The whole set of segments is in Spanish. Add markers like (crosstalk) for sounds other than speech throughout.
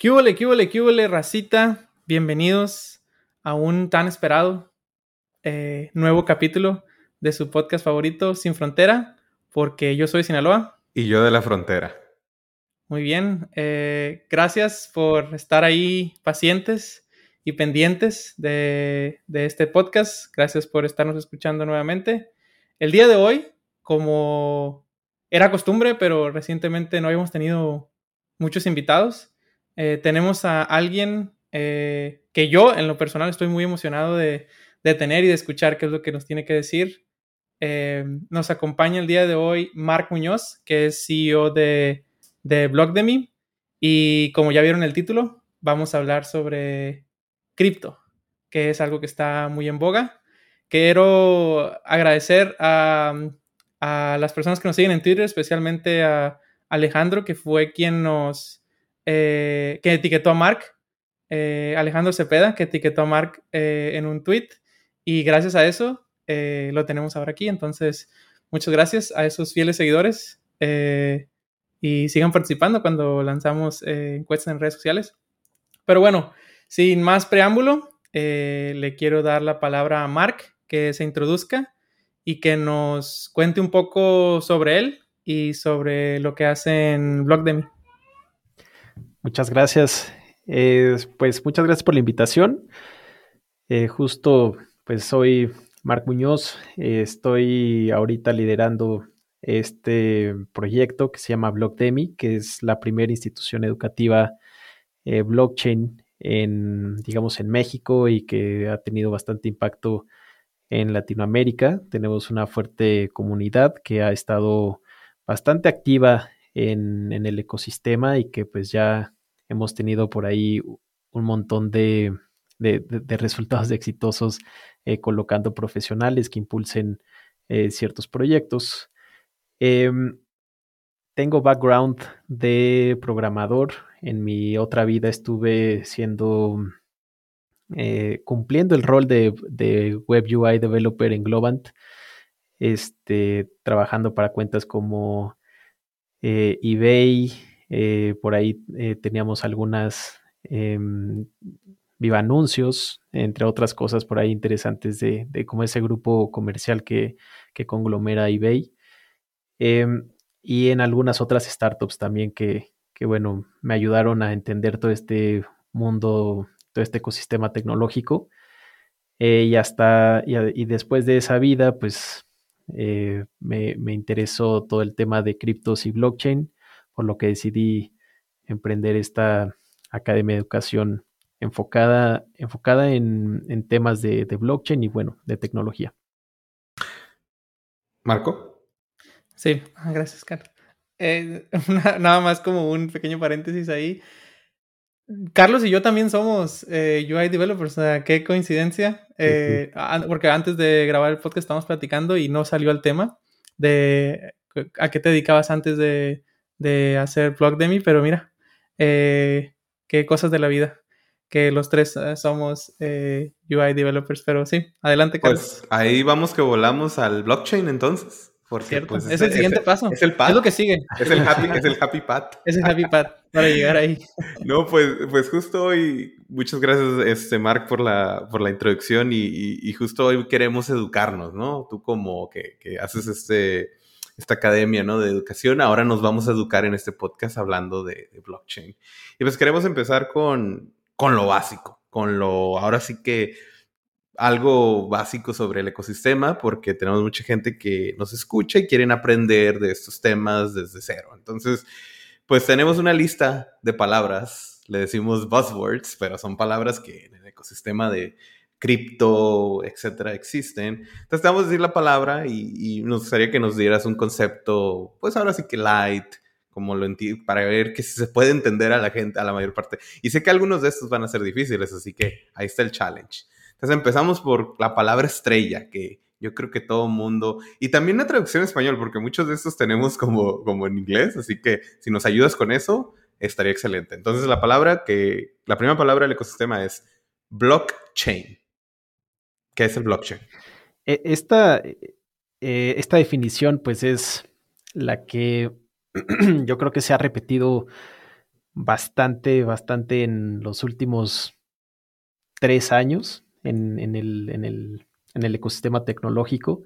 ¿Qué huele, qué huele, qué huele, racita? Bienvenidos a un tan esperado eh, nuevo capítulo de su podcast favorito, Sin Frontera, porque yo soy Sinaloa. Y yo de la frontera. Muy bien. eh, gracias por estar ahí pacientes y pendientes de, de este podcast. Gracias por estarnos escuchando nuevamente. El día de hoy, como era costumbre, pero recientemente no habíamos tenido muchos invitados, eh, tenemos a alguien eh, que yo, en lo personal, estoy muy emocionado de, de tener y de escuchar qué es lo que nos tiene que decir. Eh, nos acompaña el día de hoy Mark Muñoz, que es CEO de, de Blogdemy. Y como ya vieron el título, vamos a hablar sobre cripto, que es algo que está muy en boga. Quiero agradecer a, a las personas que nos siguen en Twitter, especialmente a Alejandro, que fue quien nos, eh, que etiquetó a Mark, eh, Alejandro Cepeda, que etiquetó a Mark eh, en un tweet. Y gracias a eso eh, lo tenemos ahora aquí. Entonces, muchas gracias a esos fieles seguidores. eh, y sigan participando cuando lanzamos eh, encuestas en redes sociales. Pero bueno, sin más preámbulo, le quiero dar la palabra a Mark, que se introduzca y que nos cuente un poco sobre él y sobre lo que hace en Blogdemy. Muchas gracias. Eh, pues muchas gracias por la invitación. Eh, justo, pues soy Marc Muñoz. eh, estoy ahorita liderando este proyecto que se llama Blogdemy, que es la primera institución educativa eh, blockchain en, digamos, en México y que ha tenido bastante impacto en Latinoamérica. Tenemos una fuerte comunidad que ha estado bastante activa en, en el ecosistema y que pues ya hemos tenido por ahí un montón de, de, de- resultados exitosos eh, colocando profesionales que impulsen eh, ciertos proyectos. Em, tengo background de programador. En mi otra vida estuve siendo, eh, cumpliendo el rol de, de Web UI Developer en Globant, este, trabajando para cuentas como eh, eBay, eh, por ahí eh, teníamos algunas em, viva anuncios, entre otras cosas por ahí interesantes de, de ese grupo comercial que, que conglomera eBay. Em, y en algunas otras startups también que, que, bueno, me ayudaron a entender todo este mundo, todo este ecosistema tecnológico. Y hasta, y, y después de esa vida, pues eh, me, me interesó todo el tema de criptos y blockchain, por lo que decidí emprender esta academia de educación enfocada, enfocada en, en temas de, de blockchain y bueno, de tecnología. ¿Marco? Sí, ah, gracias, Carlos. Eh, (laughs) nada más como un pequeño paréntesis ahí. Carlos y yo también somos eh, UI developers, o sea, qué coincidencia. Eh, porque antes de grabar el podcast estábamos platicando y no salió el tema de a qué te dedicabas antes de, de hacer Blogdemy, pero mira, eh, qué cosas de la vida, que los tres eh, somos eh, UI developers, pero sí, adelante, Carlos. Pues ahí vamos que volamos al blockchain entonces. Porque Cierto, pues, es el siguiente paso. Es el path. Es lo que sigue. Es el happy, es el happy path. (laughs) Es el happy path para llegar ahí. (laughs) No, pues, pues justo hoy, muchas gracias, este, Mark, por la, por la introducción y, y- y justo hoy queremos educarnos, ¿no? Tú como que, que haces este, esta academia, ¿no? De educación, ahora nos vamos a educar en este podcast hablando de, de blockchain. Y pues queremos empezar con, con lo básico, con lo, ahora sí que algo básico sobre el ecosistema, porque tenemos mucha gente que nos escucha y quieren aprender de estos temas desde cero. Entonces, pues tenemos una lista de palabras, le decimos buzzwords, pero son palabras que en el ecosistema de cripto, etcétera, existen. Entonces te vamos a decir la palabra y, y nos gustaría que nos dieras un concepto, pues ahora sí que light, como lo para ver que se puede entender a la gente, a la mayor parte. Y sé que algunos de estos van a ser difíciles, así que ahí está el challenge. Entonces empezamos por la palabra estrella, que yo creo que todo mundo, y también la traducción en español, porque muchos de estos tenemos como, como en inglés, así que si nos ayudas con eso, estaría excelente. Entonces la palabra que, la primera palabra del ecosistema es blockchain. ¿Qué es el blockchain? E- Esta, eh, esta definición, pues, es la que (clears throat) yo creo que se ha repetido bastante, bastante en los últimos tres años en, el, en, el, en el, ecosistema tecnológico.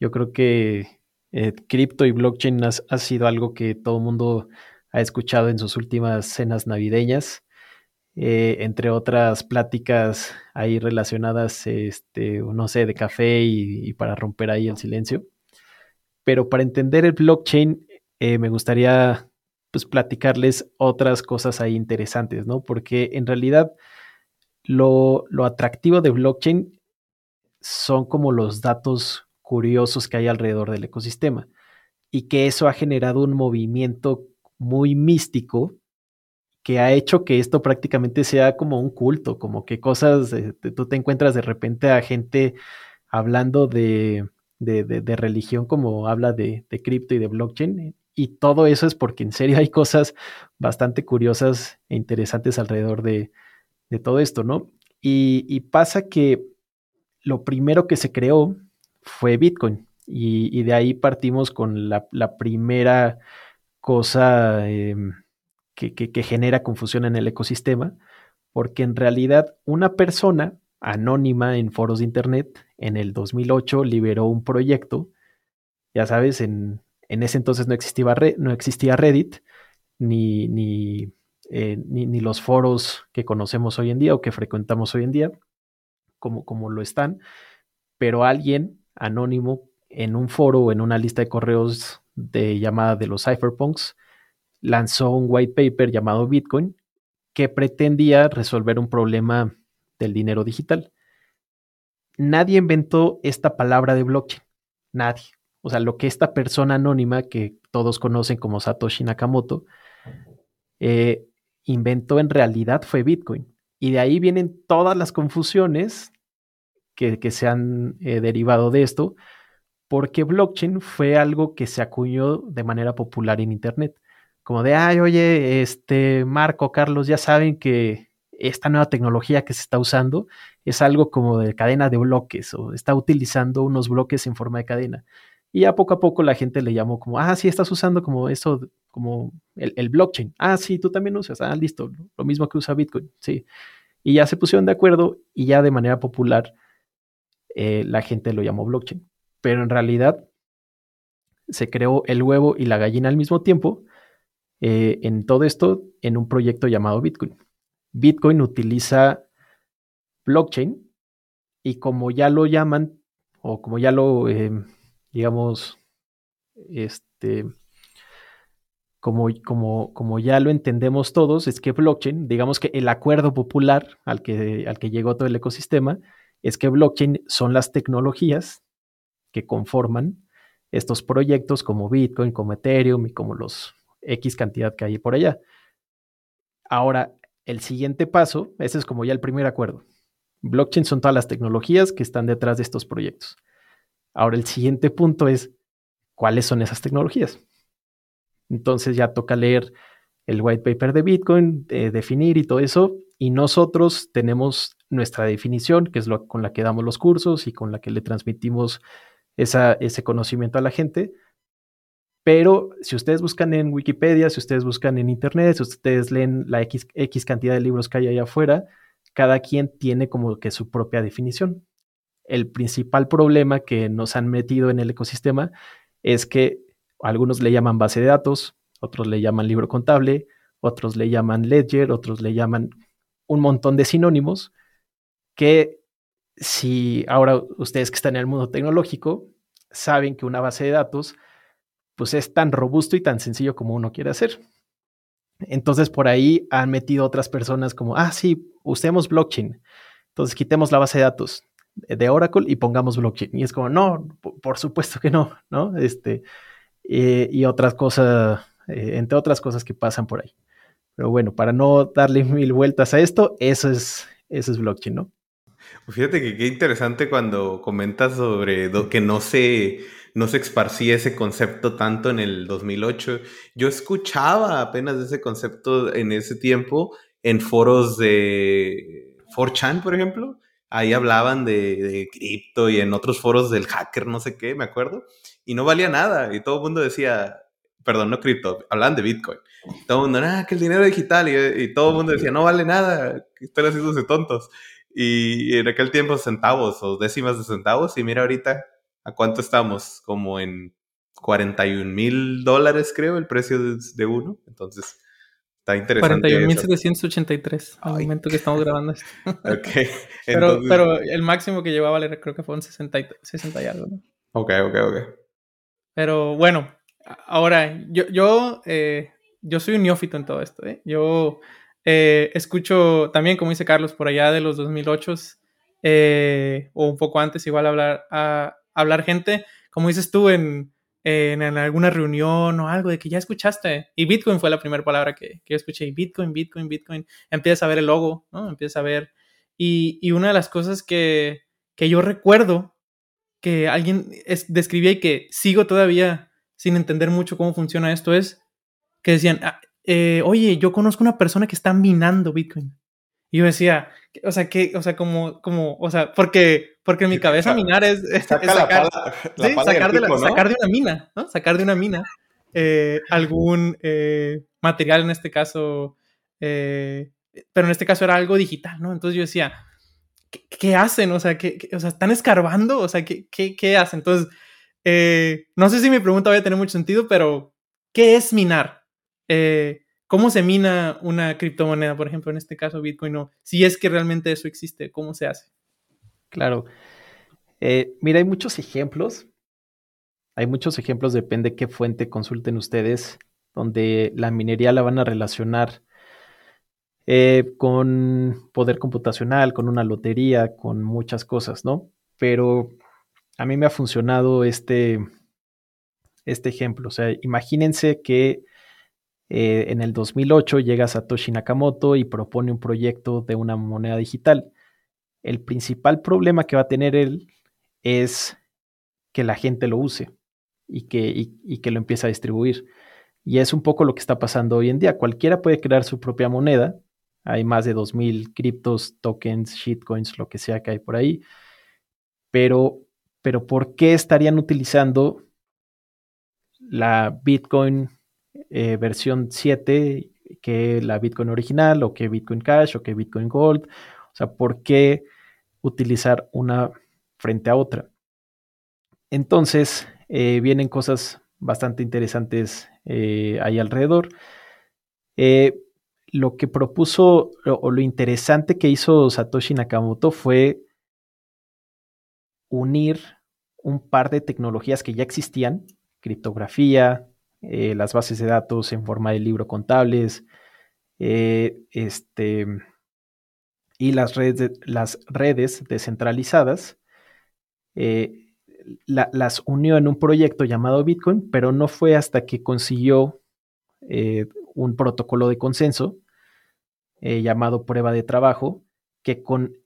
Yo creo que eh, cripto y blockchain ha, sido algo que todo el mundo ha escuchado en sus últimas cenas navideñas. Eh, entre otras pláticas ahí relacionadas, este, no sé, de café y, para romper ahí el silencio. Pero para entender el blockchain, eh, me gustaría pues platicarles otras cosas ahí interesantes, ¿no? Porque en realidad lo, lo atractivo de blockchain son como los datos curiosos que hay alrededor del ecosistema y que eso ha generado un movimiento muy místico que ha hecho que esto prácticamente sea como un culto, como que cosas, tú te encuentras de repente a gente hablando de, de, religión como habla de, de cripto y de blockchain, y todo eso es porque en serio hay cosas bastante curiosas e interesantes alrededor de, todo esto, ¿no? Y, pasa que lo primero que se creó fue Bitcoin, y, de ahí partimos con la, primera cosa... Em, que, genera confusión en el ecosistema, porque en realidad una persona anónima en foros de Internet en el 2008 liberó un proyecto, ya sabes, en, ese entonces no existía, no existía Reddit, ni, ni, eh, ni, los foros que conocemos hoy en día o que frecuentamos hoy en día, como, como lo están, pero alguien anónimo en un foro o en una lista de correos de llamada de los cypherpunks lanzó un white paper llamado Bitcoin que pretendía resolver un problema del dinero digital. Nadie inventó esta palabra de blockchain, nadie. O sea, lo que esta persona anónima que todos conocen como Satoshi Nakamoto eh, inventó en realidad fue Bitcoin. Y de ahí vienen todas las confusiones que, se han eh, derivado de esto, porque blockchain fue algo que se acuñó de manera popular en Internet como de, ay, oye, este, Marco, Carlos, ya saben que esta nueva tecnología que se está usando es algo como de cadena de bloques o está utilizando unos bloques en forma de cadena. Y a poco a poco la gente le llamó como, ah, sí, estás usando como eso, como el, blockchain. Ah, sí, tú también usas. Ah, listo, lo mismo que usa Bitcoin, sí. Y ya se pusieron de acuerdo y ya de manera popular eh, la gente lo llamó blockchain. Pero en realidad se creó el huevo y la gallina al mismo tiempo eh, en todo esto en un proyecto llamado Bitcoin. Bitcoin utiliza blockchain y como ya lo llaman, o como ya lo, eh, digamos, este, como, como, como, ya lo entendemos todos, es que blockchain, digamos que el acuerdo popular al que, al que llegó todo el ecosistema, es que blockchain son las tecnologías que conforman estos proyectos como Bitcoin, como Ethereum y como los X cantidad que hay por allá. Ahora, el siguiente paso, ese es como ya el primer acuerdo. Blockchain son todas las tecnologías que están detrás de estos proyectos. Ahora, el siguiente punto es, ¿cuáles son esas tecnologías? Entonces ya toca leer el white paper de Bitcoin, definir y todo eso, y nosotros tenemos nuestra definición, que es lo con la que damos los cursos y con la que le transmitimos ese conocimiento a la gente, pero si ustedes buscan en Wikipedia, si ustedes buscan en Internet, si ustedes leen la X, X cantidad de libros que hay allá afuera, cada quien tiene como que su propia definición. El principal problema que nos han metido en el ecosistema es que algunos le llaman base de datos, otros le llaman libro contable, otros le llaman ledger, otros le llaman un montón de sinónimos que si ahora ustedes que están en el mundo tecnológico saben que una base de datos pues es tan robusto y tan sencillo como uno quiere hacer. Entonces por ahí han metido otras personas como, ah, sí, usemos blockchain. Entonces quitemos la base de datos de Oracle y pongamos blockchain. Y es como, no, por supuesto que no, ¿no? Este, eh, y otras cosas, eh, entre otras cosas que pasan por ahí. Pero bueno, para no darle (laughs) mil vueltas a esto, eso es, eso es blockchain, ¿no? Fíjate que qué interesante cuando comentas sobre que no se no se esparcía ese concepto tanto en el 2008. Yo escuchaba apenas ese concepto en ese tiempo en foros de 4chan, por ejemplo. Ahí hablaban de, cripto y en otros foros del hacker, no sé qué, me acuerdo. Y no valía nada. Y todo el mundo decía, perdón, no cripto, hablaban de Bitcoin. todo el mundo, ah, que el dinero digital, y, todo el mundo decía, no vale nada, están haciéndose tontos. Y, en aquel tiempo centavos o décimas de centavos, y mira ahorita a cuánto estamos, como en 41 mil dólares creo el precio de, uno, entonces... Está interesante. 41.783 al momento que estamos grabando esto. (laughs) ok. pero, pero el máximo que llegó a valer creo que fue un 60 y, 60 y algo, ¿no? Ok, ok, ok. Pero bueno, ahora, yo, yo, eh, yo soy un neófito en todo esto. ¿eh? Yo eh, escucho también, como dice Carlos, por allá de los 2008 eh, o un poco antes, igual hablar, a, hablar gente, como dices tú, en, en, alguna reunión o algo de que ya escuchaste. Y Bitcoin fue la primera palabra que, que yo escuché. Bitcoin, Bitcoin, Bitcoin. Empiezas a ver el logo, ¿no? Empiezas a ver. Y, y una de las cosas que, que yo recuerdo que alguien describía y que sigo todavía sin entender mucho cómo funciona esto es que decían, ah, eh, oye, yo conozco una persona que está minando Bitcoin. Y yo decía, o sea, que, o sea, como, como, o sea, porque, porque en mi (laughs) cabeza minar es, sacar, sacar, de sacar, de una mina, ¿no? Sacar de una mina eh, algún eh, material, en este caso, pero en este caso era algo digital, ¿no? Entonces yo decía, ¿qué, hacen? O sea, ¿qué, o sea, ¿están escarbando? O sea, ¿qué, qué, hacen? Entonces, eh, no sé si mi pregunta va a tener mucho sentido, pero ¿qué es minar? Eh, ¿Cómo se mina una criptomoneda, por ejemplo, en este caso Bitcoin? O si es que realmente eso existe, ¿cómo se hace? Claro. Eh, mira, hay muchos ejemplos. Hay muchos ejemplos, depende qué fuente consulten ustedes, donde la minería la van a relacionar eh, con poder computacional, con una lotería, con muchas cosas, ¿no? Pero a mí me ha funcionado este, este ejemplo. O sea, imagínense que eh, en el 2008 llega Satoshi Nakamoto y propone un proyecto de una moneda digital. El principal problema que va a tener él es que la gente lo use y que, y que lo empiece a distribuir. Y es un poco lo que está pasando hoy en día. Cualquiera puede crear su propia moneda, hay más de 2.000 criptos, tokens, shitcoins, lo que sea que hay por ahí. Pero, pero ¿por qué estarían utilizando la Bitcoin eh, versión 7 que la Bitcoin original o que Bitcoin Cash o que Bitcoin Gold? O sea, ¿por qué utilizar una frente a otra? Entonces, eh, vienen cosas bastante interesantes eh, ahí alrededor lo que propuso o lo interesante que hizo Satoshi Nakamoto fue unir un par de tecnologías que ya existían, criptografía, eh, las bases de datos en forma de libro contables, eh, este, y las redes, las redes descentralizadas, eh, las unió en un proyecto llamado Bitcoin, pero no fue hasta que consiguió un protocolo de consenso llamado prueba de trabajo, que con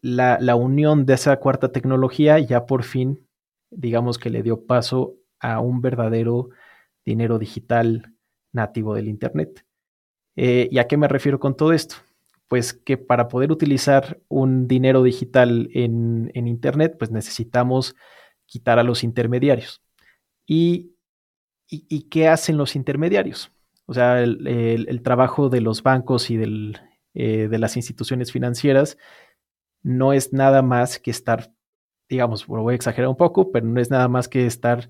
la, la, unión de esa cuarta tecnología ya por fin, digamos que le dio paso a un verdadero dinero digital nativo del Internet. Eh, ¿Y a qué me refiero con todo esto? Pues que para poder utilizar un dinero digital en, en Internet, pues necesitamos quitar a los intermediarios. ¿Y, y, qué hacen los intermediarios? O sea, el, trabajo de los bancos y eh, de las instituciones financieras no es nada más que estar, digamos, lo voy a exagerar un poco, pero no es nada más que estar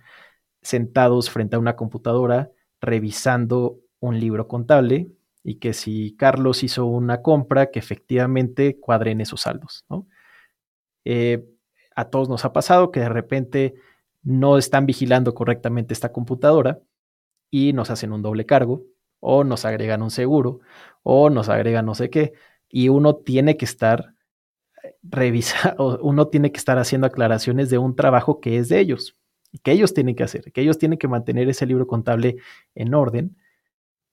sentados frente a una computadora revisando un libro contable y que si Carlos hizo una compra, que efectivamente cuadren esos saldos. Eh, a todos nos ha pasado que de repente no están vigilando correctamente esta computadora y nos hacen un doble cargo, o nos agregan un seguro, o nos agregan no sé qué, y uno tiene que estar eh, revisando, (laughs) uno tiene que estar haciendo aclaraciones de un trabajo que es de ellos, que ellos tienen que hacer, que ellos tienen que mantener ese libro contable en orden.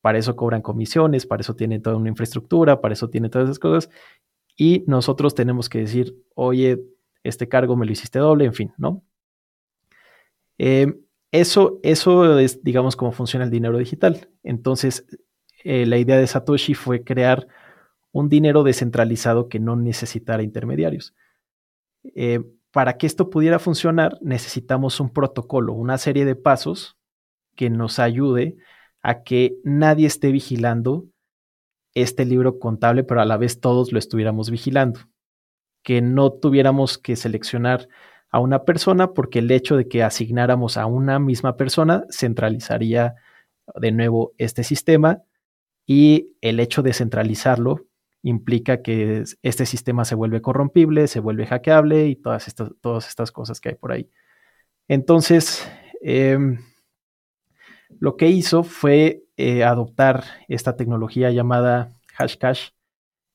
Para eso cobran comisiones, para eso tienen toda una infraestructura, para eso tienen todas esas cosas. Y nosotros tenemos que decir, oye, este cargo me lo hiciste doble, en fin, ¿no? Eh, eso, eso es, digamos, cómo funciona el dinero digital. Entonces, eh, la idea de Satoshi fue crear un dinero descentralizado que no necesitara intermediarios. Eh, para que esto pudiera funcionar, necesitamos un protocolo, una serie de pasos que nos ayude a que nadie esté vigilando este libro contable, pero a la vez todos lo estuviéramos vigilando. Que no tuviéramos que seleccionar a una persona porque el hecho de que asignáramos a una misma persona centralizaría de nuevo este sistema y el hecho de centralizarlo implica que este sistema se vuelve corrompible, se vuelve hackeable y todas estas, todas estas cosas que hay por ahí. Entonces, em, lo que hizo fue eh, adoptar esta tecnología llamada Hashcash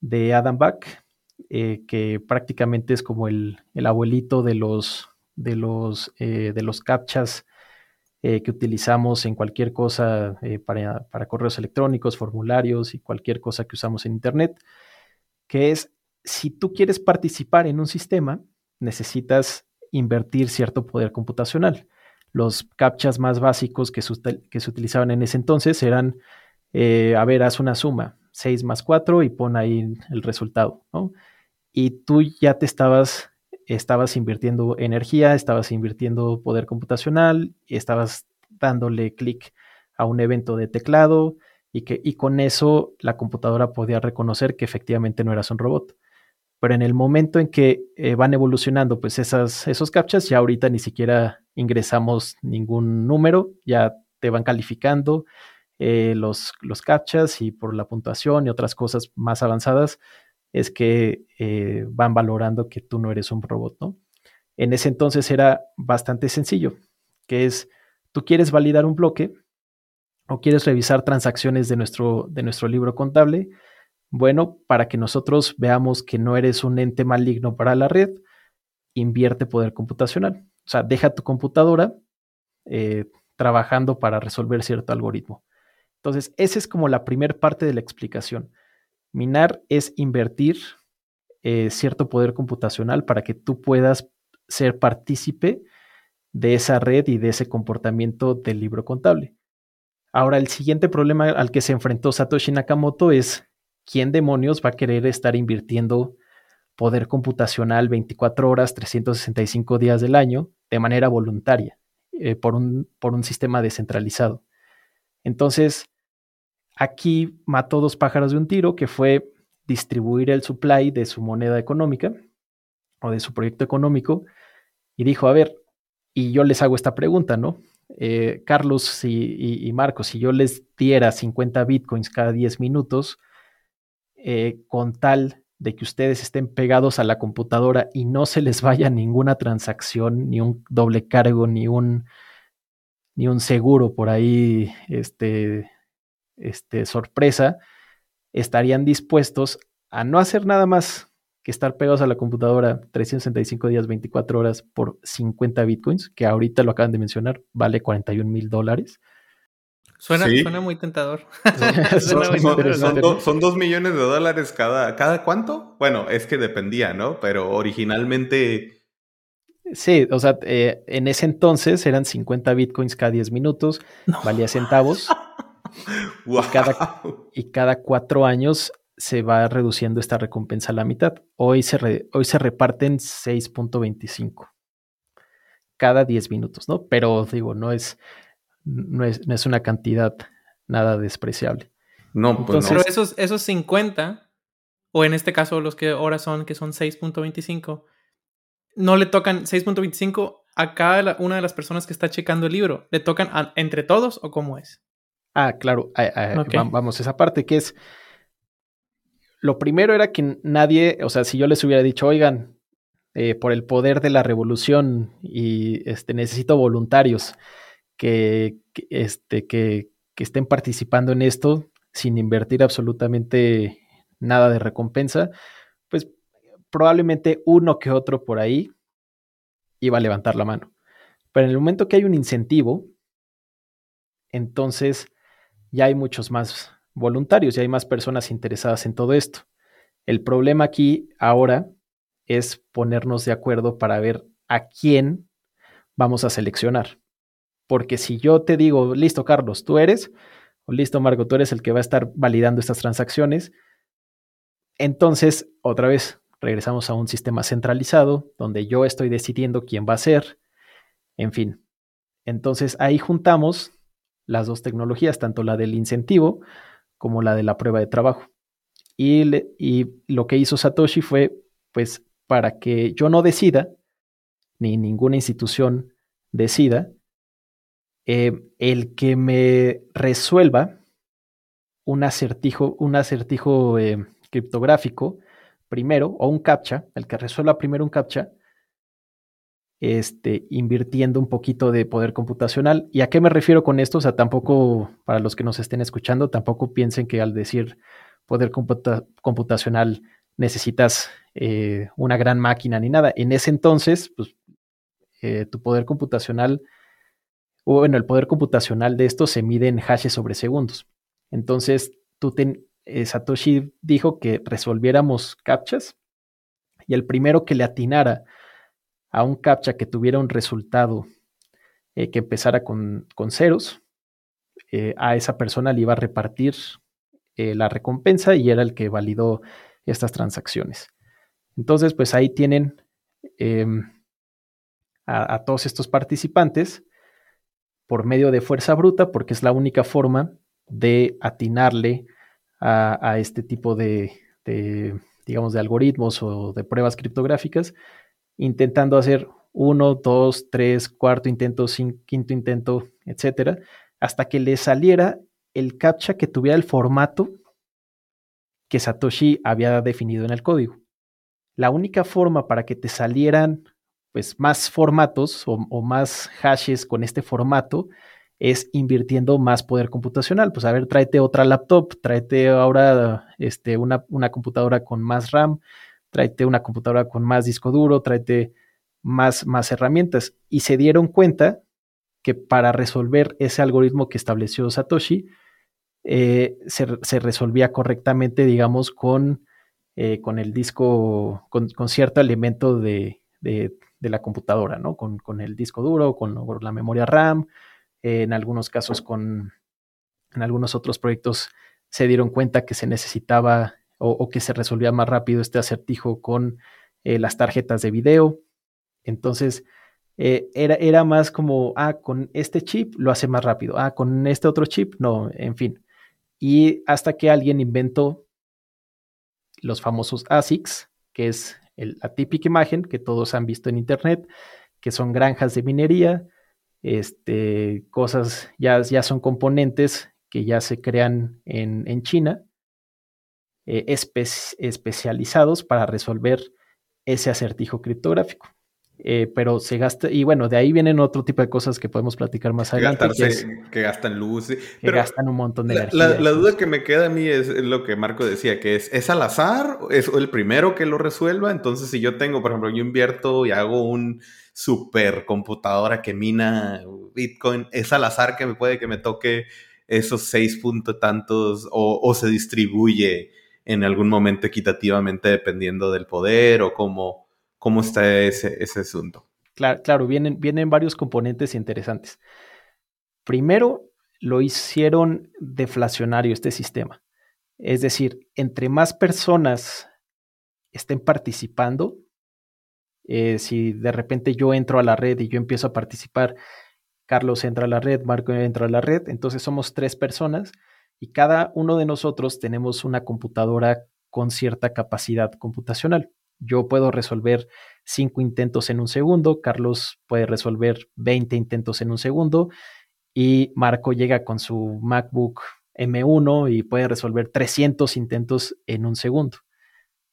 de Adam Back, eh, que prácticamente es como el, abuelito de los, de los, eh, de los captchas que utilizamos en cualquier cosa para, para, correos electrónicos, formularios y cualquier cosa que usamos en Internet, que es, si tú quieres participar en un sistema, necesitas invertir cierto poder computacional los captchas más básicos que se, que se utilizaban en ese entonces eran, eh, a ver, haz una suma, 6 más 4 y pon ahí el resultado, ¿no? Y tú ya te estabas, estabas invirtiendo energía, estabas invirtiendo poder computacional, estabas dándole clic a un evento de teclado y, que, y con eso la computadora podía reconocer que efectivamente no eras un robot. Pero en el momento en que eh, van evolucionando pues esas, esos captchas, ya ahorita ni siquiera ingresamos ningún número, ya te van calificando eh, los, los captchas y por la puntuación y otras cosas más avanzadas es que eh, van valorando que tú no eres un robot, ¿no? En ese entonces era bastante sencillo, que es, tú quieres validar un bloque o quieres revisar transacciones de nuestro, de nuestro libro contable, bueno, para que nosotros veamos que no eres un ente maligno para la red, invierte poder computacional. O sea, deja tu computadora eh, trabajando para resolver cierto algoritmo. Entonces, esa es como la primera parte de la explicación. Minar es invertir eh, cierto poder computacional para que tú puedas ser partícipe de esa red y de ese comportamiento del libro contable. Ahora, el siguiente problema al que se enfrentó Satoshi Nakamoto es ¿quién demonios va a querer estar invirtiendo poder computacional 24 horas, 365 días del año de manera voluntaria eh, por, un, por un sistema descentralizado? Entonces, aquí mató dos pájaros de un tiro, que fue distribuir el supply de su moneda económica o de su proyecto económico y dijo, a ver, y yo les hago esta pregunta, ¿no? Eh, Carlos y, y, Marcos, si yo les diera 50 bitcoins cada 10 minutos, eh, con tal de que ustedes estén pegados a la computadora y no se les vaya ninguna transacción, ni un doble cargo, ni un, ni un seguro por ahí, este, este, sorpresa, estarían dispuestos a no hacer nada más que estar pegados a la computadora 365 días, 24 horas por 50 bitcoins, que ahorita lo acaban de mencionar, vale 41 mil dólares. Suena, muy tentador. (laughs) son, dos millones de dólares cada, ¿cada cuánto? Bueno, es que dependía, ¿no? Pero originalmente... Sí, o sea, eh, en ese entonces eran 50 bitcoins cada 10 minutos, valía centavos. Y, cada, y cada cuatro años se va reduciendo esta recompensa a la mitad. Hoy se, hoy se reparten 6.25 cada 10 minutos, ¿no? Pero digo, no es no es, una cantidad nada despreciable. No, pues Pero esos, esos 50, o en este caso los que ahora son, que son 6.25, no le tocan 6.25 a cada una de las personas que está checando el libro. ¿Le tocan entre todos o cómo es? Ah, claro. Vamos, esa parte que es... Lo primero era que nadie, o sea, si yo les hubiera dicho, oigan, eh, por el poder de la revolución y este, necesito voluntarios que, este, que, estén participando en esto sin invertir absolutamente nada de recompensa, pues probablemente uno que otro por ahí iba a levantar la mano. Pero en el momento que hay un incentivo, entonces ya hay muchos más voluntarios, ya hay más personas interesadas en todo esto. El problema aquí ahora es ponernos de acuerdo para ver a quién vamos a seleccionar. Porque si yo te digo, listo, Carlos, tú eres, o listo, Marco, tú eres el que va a estar validando estas transacciones, entonces, otra vez, regresamos a un sistema centralizado donde yo estoy decidiendo quién va a ser, en fin. Entonces, ahí juntamos las dos tecnologías, tanto la del incentivo como la de la prueba de trabajo. Y, lo que hizo Satoshi fue, pues, para que yo no decida, ni ninguna institución decida, eh, el que me resuelva un acertijo, un acertijo eh, criptográfico primero, o un captcha, el que resuelva primero un captcha, este, invirtiendo un poquito de poder computacional. ¿Y a qué me refiero con esto? O sea, tampoco, para los que nos estén escuchando, tampoco piensen que al decir poder computacional necesitas eh, una gran máquina ni nada. En ese entonces, pues, eh, tu poder computacional, o bueno, el poder computacional de esto se mide en hashes sobre segundos. Entonces, eh, Satoshi dijo que resolviéramos captchas y el primero que le atinara a un captcha que tuviera un resultado eh, que empezara con, ceros, eh, a esa persona le iba a repartir eh, la recompensa y era el que validó estas transacciones. Entonces, pues ahí tienen em, a, todos estos participantes por medio de fuerza bruta, porque es la única forma de atinarle a, este tipo de, digamos, de algoritmos o de pruebas criptográficas intentando hacer uno, dos, tres, cuarto intento, quinto intento, etcétera, hasta que le saliera el captcha que tuviera el formato que Satoshi había definido en el código. La única forma para que te salieran pues, más formatos o, más hashes con este formato es invirtiendo más poder computacional. Pues a ver, tráete otra laptop, tráete ahora este, una, una computadora con más RAM, tráete una computadora con más disco duro, tráete más, más herramientas. Y se dieron cuenta que para resolver ese algoritmo que estableció Satoshi, eh, se, resolvía correctamente, digamos, con, eh, con el disco, con, cierto elemento de, la computadora, ¿no? Con, el disco duro, con, la memoria RAM, en algunos casos con, en algunos otros proyectos se dieron cuenta que se necesitaba o, que se resolvía más rápido este acertijo con eh, las tarjetas de video. Entonces, eh, era, era, más como, ah, con este chip lo hace más rápido, ah, con este otro chip, no, en fin. Y hasta que alguien inventó los famosos ASICs, que es la típica imagen que todos han visto en Internet, que son granjas de minería, este, cosas, ya, ya son componentes que ya se crean en, en China eh, especializados para resolver ese acertijo criptográfico. Eh, pero se gasta, y bueno, de ahí vienen otro tipo de cosas que podemos platicar más adelante. Que, gastan luz. Que gastan un montón de la, energía. La, duda que me queda a mí es, lo que Marco decía, que es, ¿es al azar? ¿Es el primero que lo resuelva? Entonces, si yo tengo, por ejemplo, yo invierto y hago un supercomputadora que mina Bitcoin, ¿es al azar que me puede que me toque esos seis puntos tantos o, o se distribuye? En algún momento equitativamente dependiendo del poder o cómo, cómo está ese, ese asunto. Claro, claro vienen, vienen varios componentes interesantes. Primero, lo hicieron deflacionario este sistema. Es decir, entre más personas estén participando, eh, si de repente yo entro a la red y yo empiezo a participar, Carlos entra a la red, Marco entra a la red, entonces somos tres personas y cada uno de nosotros tenemos una computadora con cierta capacidad computacional. Yo puedo resolver cinco intentos en un segundo, Carlos puede resolver 20 intentos en un segundo y Marco llega con su MacBook M1 y puede resolver 300 intentos en un segundo.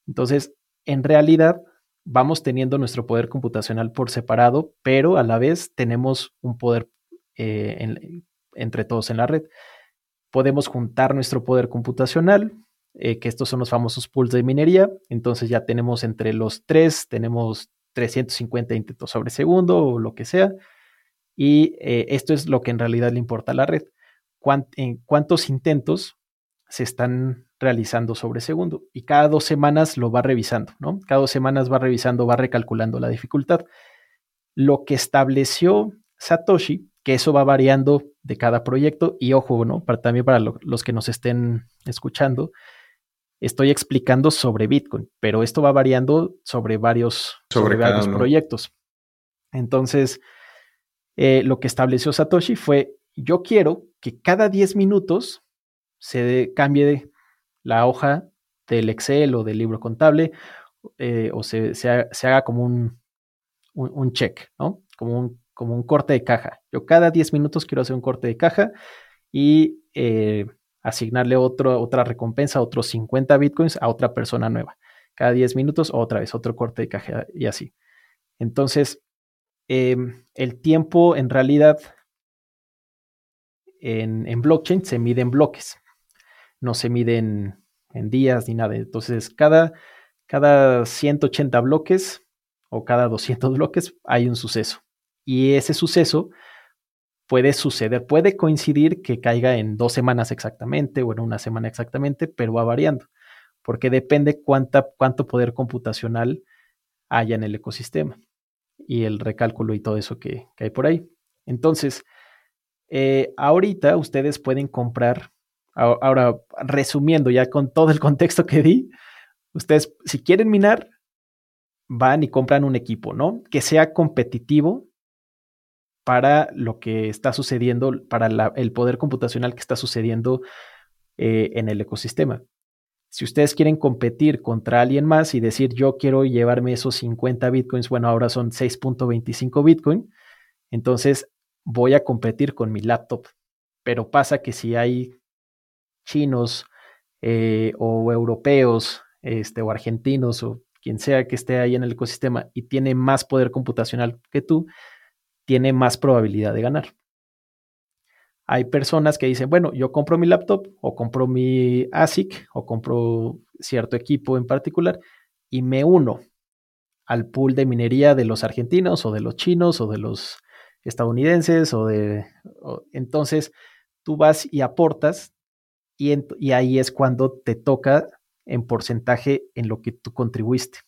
Entonces, en realidad, vamos teniendo nuestro poder computacional por separado, pero a la vez tenemos un poder eh, entre todos en la red podemos juntar nuestro poder computacional, eh, que estos son los famosos pools de minería. Entonces ya tenemos entre los tres, tenemos 350 intentos sobre segundo o lo que sea. Y eh, esto es lo que en realidad le importa a la red. en ¿Cuántos intentos se están realizando sobre segundo? Y cada dos semanas lo va revisando, ¿no? Cada dos semanas va revisando, va recalculando la dificultad. Lo que estableció Satoshi que eso va variando de cada proyecto y ojo, ¿no? Para, también para los que nos estén escuchando, estoy explicando sobre Bitcoin, pero esto va variando sobre varios, sobre, varios proyectos. Entonces, eh, lo que estableció Satoshi fue, yo quiero que cada 10 minutos se cambie la hoja del Excel o del libro contable eh, o se, haga como un, un, check, ¿no? Como un, como un corte de caja. Yo cada 10 minutos quiero hacer un corte de caja y eh, asignarle otro, otra recompensa, otros 50 bitcoins a otra persona nueva. Cada 10 minutos, otra vez, otro corte de caja y así. Entonces, em, el tiempo en realidad en, en, blockchain se mide en bloques, no se mide en, días ni nada. Entonces, cada, cada 180 bloques o cada 200 bloques hay un suceso. Y ese suceso puede suceder, puede coincidir que caiga en dos semanas exactamente o en una semana exactamente, pero va variando, porque depende cuánta, cuánto poder computacional haya en el ecosistema y el recálculo y todo eso que, hay por ahí. Entonces, eh, ahorita ustedes pueden comprar, ahora resumiendo ya con todo el contexto que di, ustedes si quieren minar, van y compran un equipo, ¿no? Que sea competitivo para lo que está sucediendo, para el poder computacional que está sucediendo eh, en el ecosistema. Si ustedes quieren competir contra alguien más y decir yo quiero llevarme esos 50 bitcoins, bueno, ahora son 6.25 bitcoin, entonces voy a competir con mi laptop. Pero pasa que si hay chinos eh, o europeos este, o argentinos o quien sea que esté ahí en el ecosistema y tiene más poder computacional que tú, tiene más probabilidad de ganar. Hay personas que dicen, bueno, yo compro mi laptop o compro mi ASIC o compro cierto equipo en particular y me uno al pool de minería de los argentinos o de los chinos o de los estadounidenses o de... entonces tú vas y aportas y, y, ahí es cuando te toca en porcentaje en lo que tú contribuiste.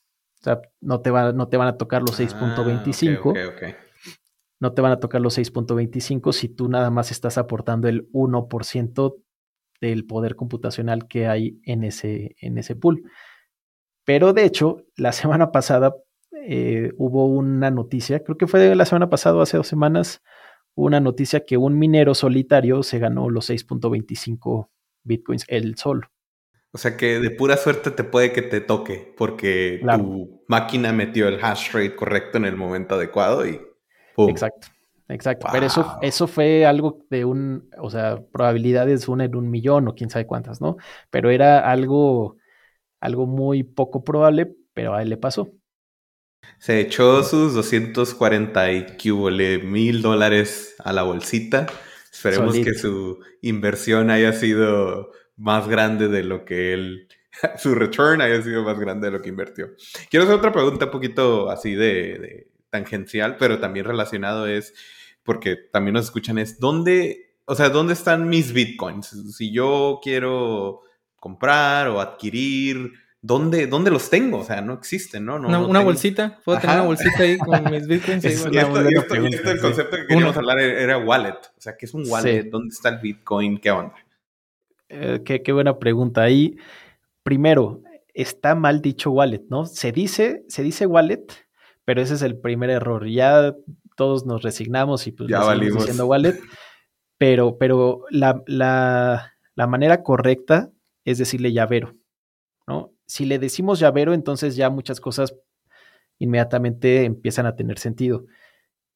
O sea, no te, va, no te van a tocar los 6.25, ah, no te van a tocar los 6.25 si tú nada más estás aportando el 1% del poder computacional que hay en ese, en ese pool. Pero de hecho, la (laughs) semana pasada eh, hubo una noticia, creo que fue la semana pasada o hace dos semanas, una noticia que un minero solitario se ganó los 6.25 bitcoins él solo. O sea que de pura suerte te puede que te toque porque tu máquina metió el hash rate correcto en el momento adecuado y Exacto, exacto. Pero eso, eso fue algo de un, o sea, probabilidades una en un millón o quién sabe cuántas, ¿no? Pero era algo, algo muy poco probable, pero a él le pasó. Se echó sus 240 y mil dólares a la bolsita. Esperemos que su inversión haya sido más grande de lo que él, (laughs) su return haya sido más grande de lo que invirtió. Quiero hacer otra pregunta un poquito así de tangencial, pero también relacionado es, porque también nos escuchan, es dónde, o sea, ¿dónde están mis bitcoins? Si yo quiero comprar o adquirir, ¿dónde, dónde los tengo? O sea, no existen, ¿no? una, bolsita, puedo tener una bolsita ahí con mis (laughs) bitcoins. y, esto, el concepto que queríamos hablar era wallet. O sea, ¿qué es un wallet? ¿Dónde está el bitcoin? ¿Qué onda? Eh, qué, qué buena pregunta. Ahí, primero, está mal dicho wallet, ¿no? Se dice, se dice wallet, pero ese es el primer error. Ya todos nos resignamos y pues ya valimos diciendo wallet, pero, pero la, la, manera correcta es decirle llavero, ¿no? Si le decimos llavero, entonces ya muchas cosas inmediatamente empiezan a tener sentido,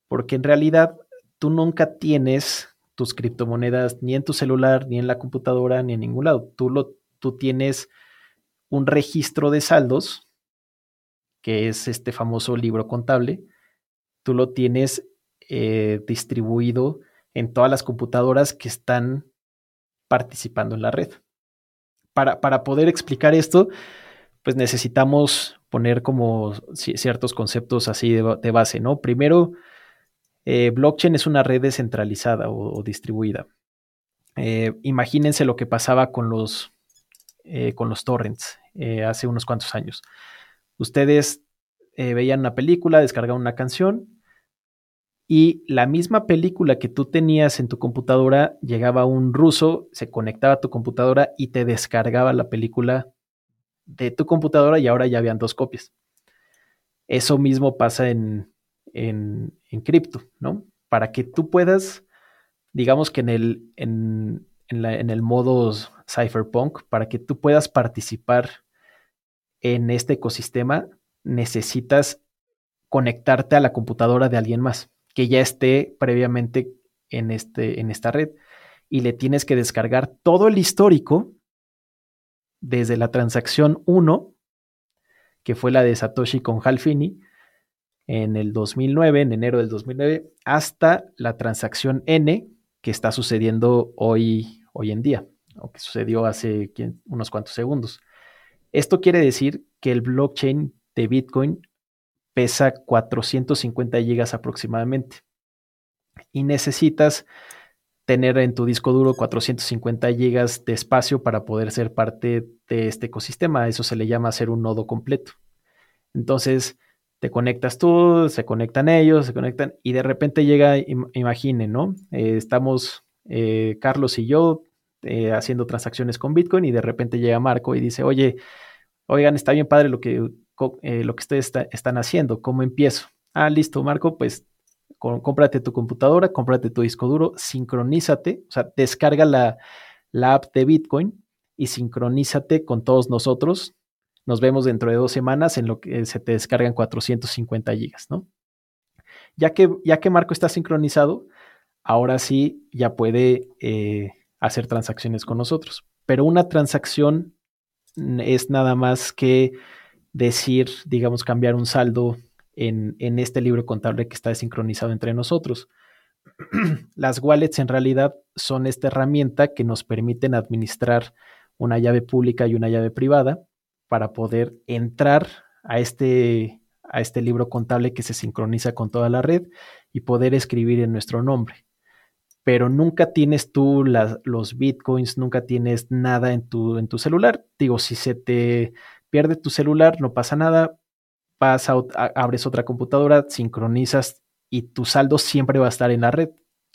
porque en realidad tú nunca tienes tus criptomonedas ni en tu celular, ni en la computadora, ni en ningún lado. Tú, lo, tú tienes un registro de saldos que es este famoso libro contable, tú lo tienes eh, distribuido en todas las computadoras que están participando en la red. Para, para poder explicar esto, pues necesitamos poner como ciertos conceptos así de, base, ¿no? Primero, eh, blockchain es una red descentralizada o, distribuida. Eh, imagínense lo que pasaba con los, con los torrents hace unos cuantos años. Ustedes eh, veían una película, descargaban una canción y la misma película que tú tenías en tu computadora llegaba un ruso, se conectaba a tu computadora y te descargaba la película de tu computadora y ahora ya habían dos copias. Eso mismo pasa en, en, en cripto, ¿no? Para que tú puedas digamos que en el, en, en el modo cypherpunk, para que tú puedas participar en este ecosistema, necesitas conectarte a la computadora de alguien más que ya esté previamente en, este, en esta red y le tienes que descargar todo el histórico desde la transacción 1, que fue la de Satoshi con Halfini, en el 2009, en enero del 2009, hasta la transacción N, que está sucediendo hoy, hoy en día, o que sucedió hace unos cuantos segundos. Esto quiere decir que el blockchain de Bitcoin pesa 450 gigas aproximadamente y necesitas tener en tu disco duro 450 gigas de espacio para poder ser parte de este ecosistema. Eso se le llama ser un nodo completo. Entonces, te conectas tú, se conectan ellos, se conectan y de repente llega, imaginen, ¿no? Eh, estamos eh, Carlos y yo eh, haciendo transacciones con Bitcoin y de repente llega Marco y dice, oye, oigan, está bien padre lo que, lo que ustedes están haciendo, ¿cómo empiezo? Ah, listo, Marco, pues cómprate tu computadora, cómprate tu disco duro, sincronízate, o sea, descarga la, la app de Bitcoin y sincronízate con todos nosotros. Nos vemos dentro de dos semanas en lo que se te descargan 450 gigas, ¿no? Ya que, ya que Marco está sincronizado, ahora sí ya puede eh, hacer transacciones con nosotros. Pero una transacción es nada más que decir, digamos, cambiar un saldo en, este libro contable que está sincronizado entre nosotros. (clears throat) Las wallets en realidad son esta herramienta que nos permiten administrar una llave pública y una llave privada para poder entrar a este, a este libro contable que se sincroniza con toda la red y poder escribir en nuestro nombre. Pero nunca tienes tú los bitcoins, nunca tienes nada en tu, en tu celular. Digo, si se te pierde tu celular, no pasa nada, vas abres otra computadora, sincronizas y tu saldo siempre va a estar en la red.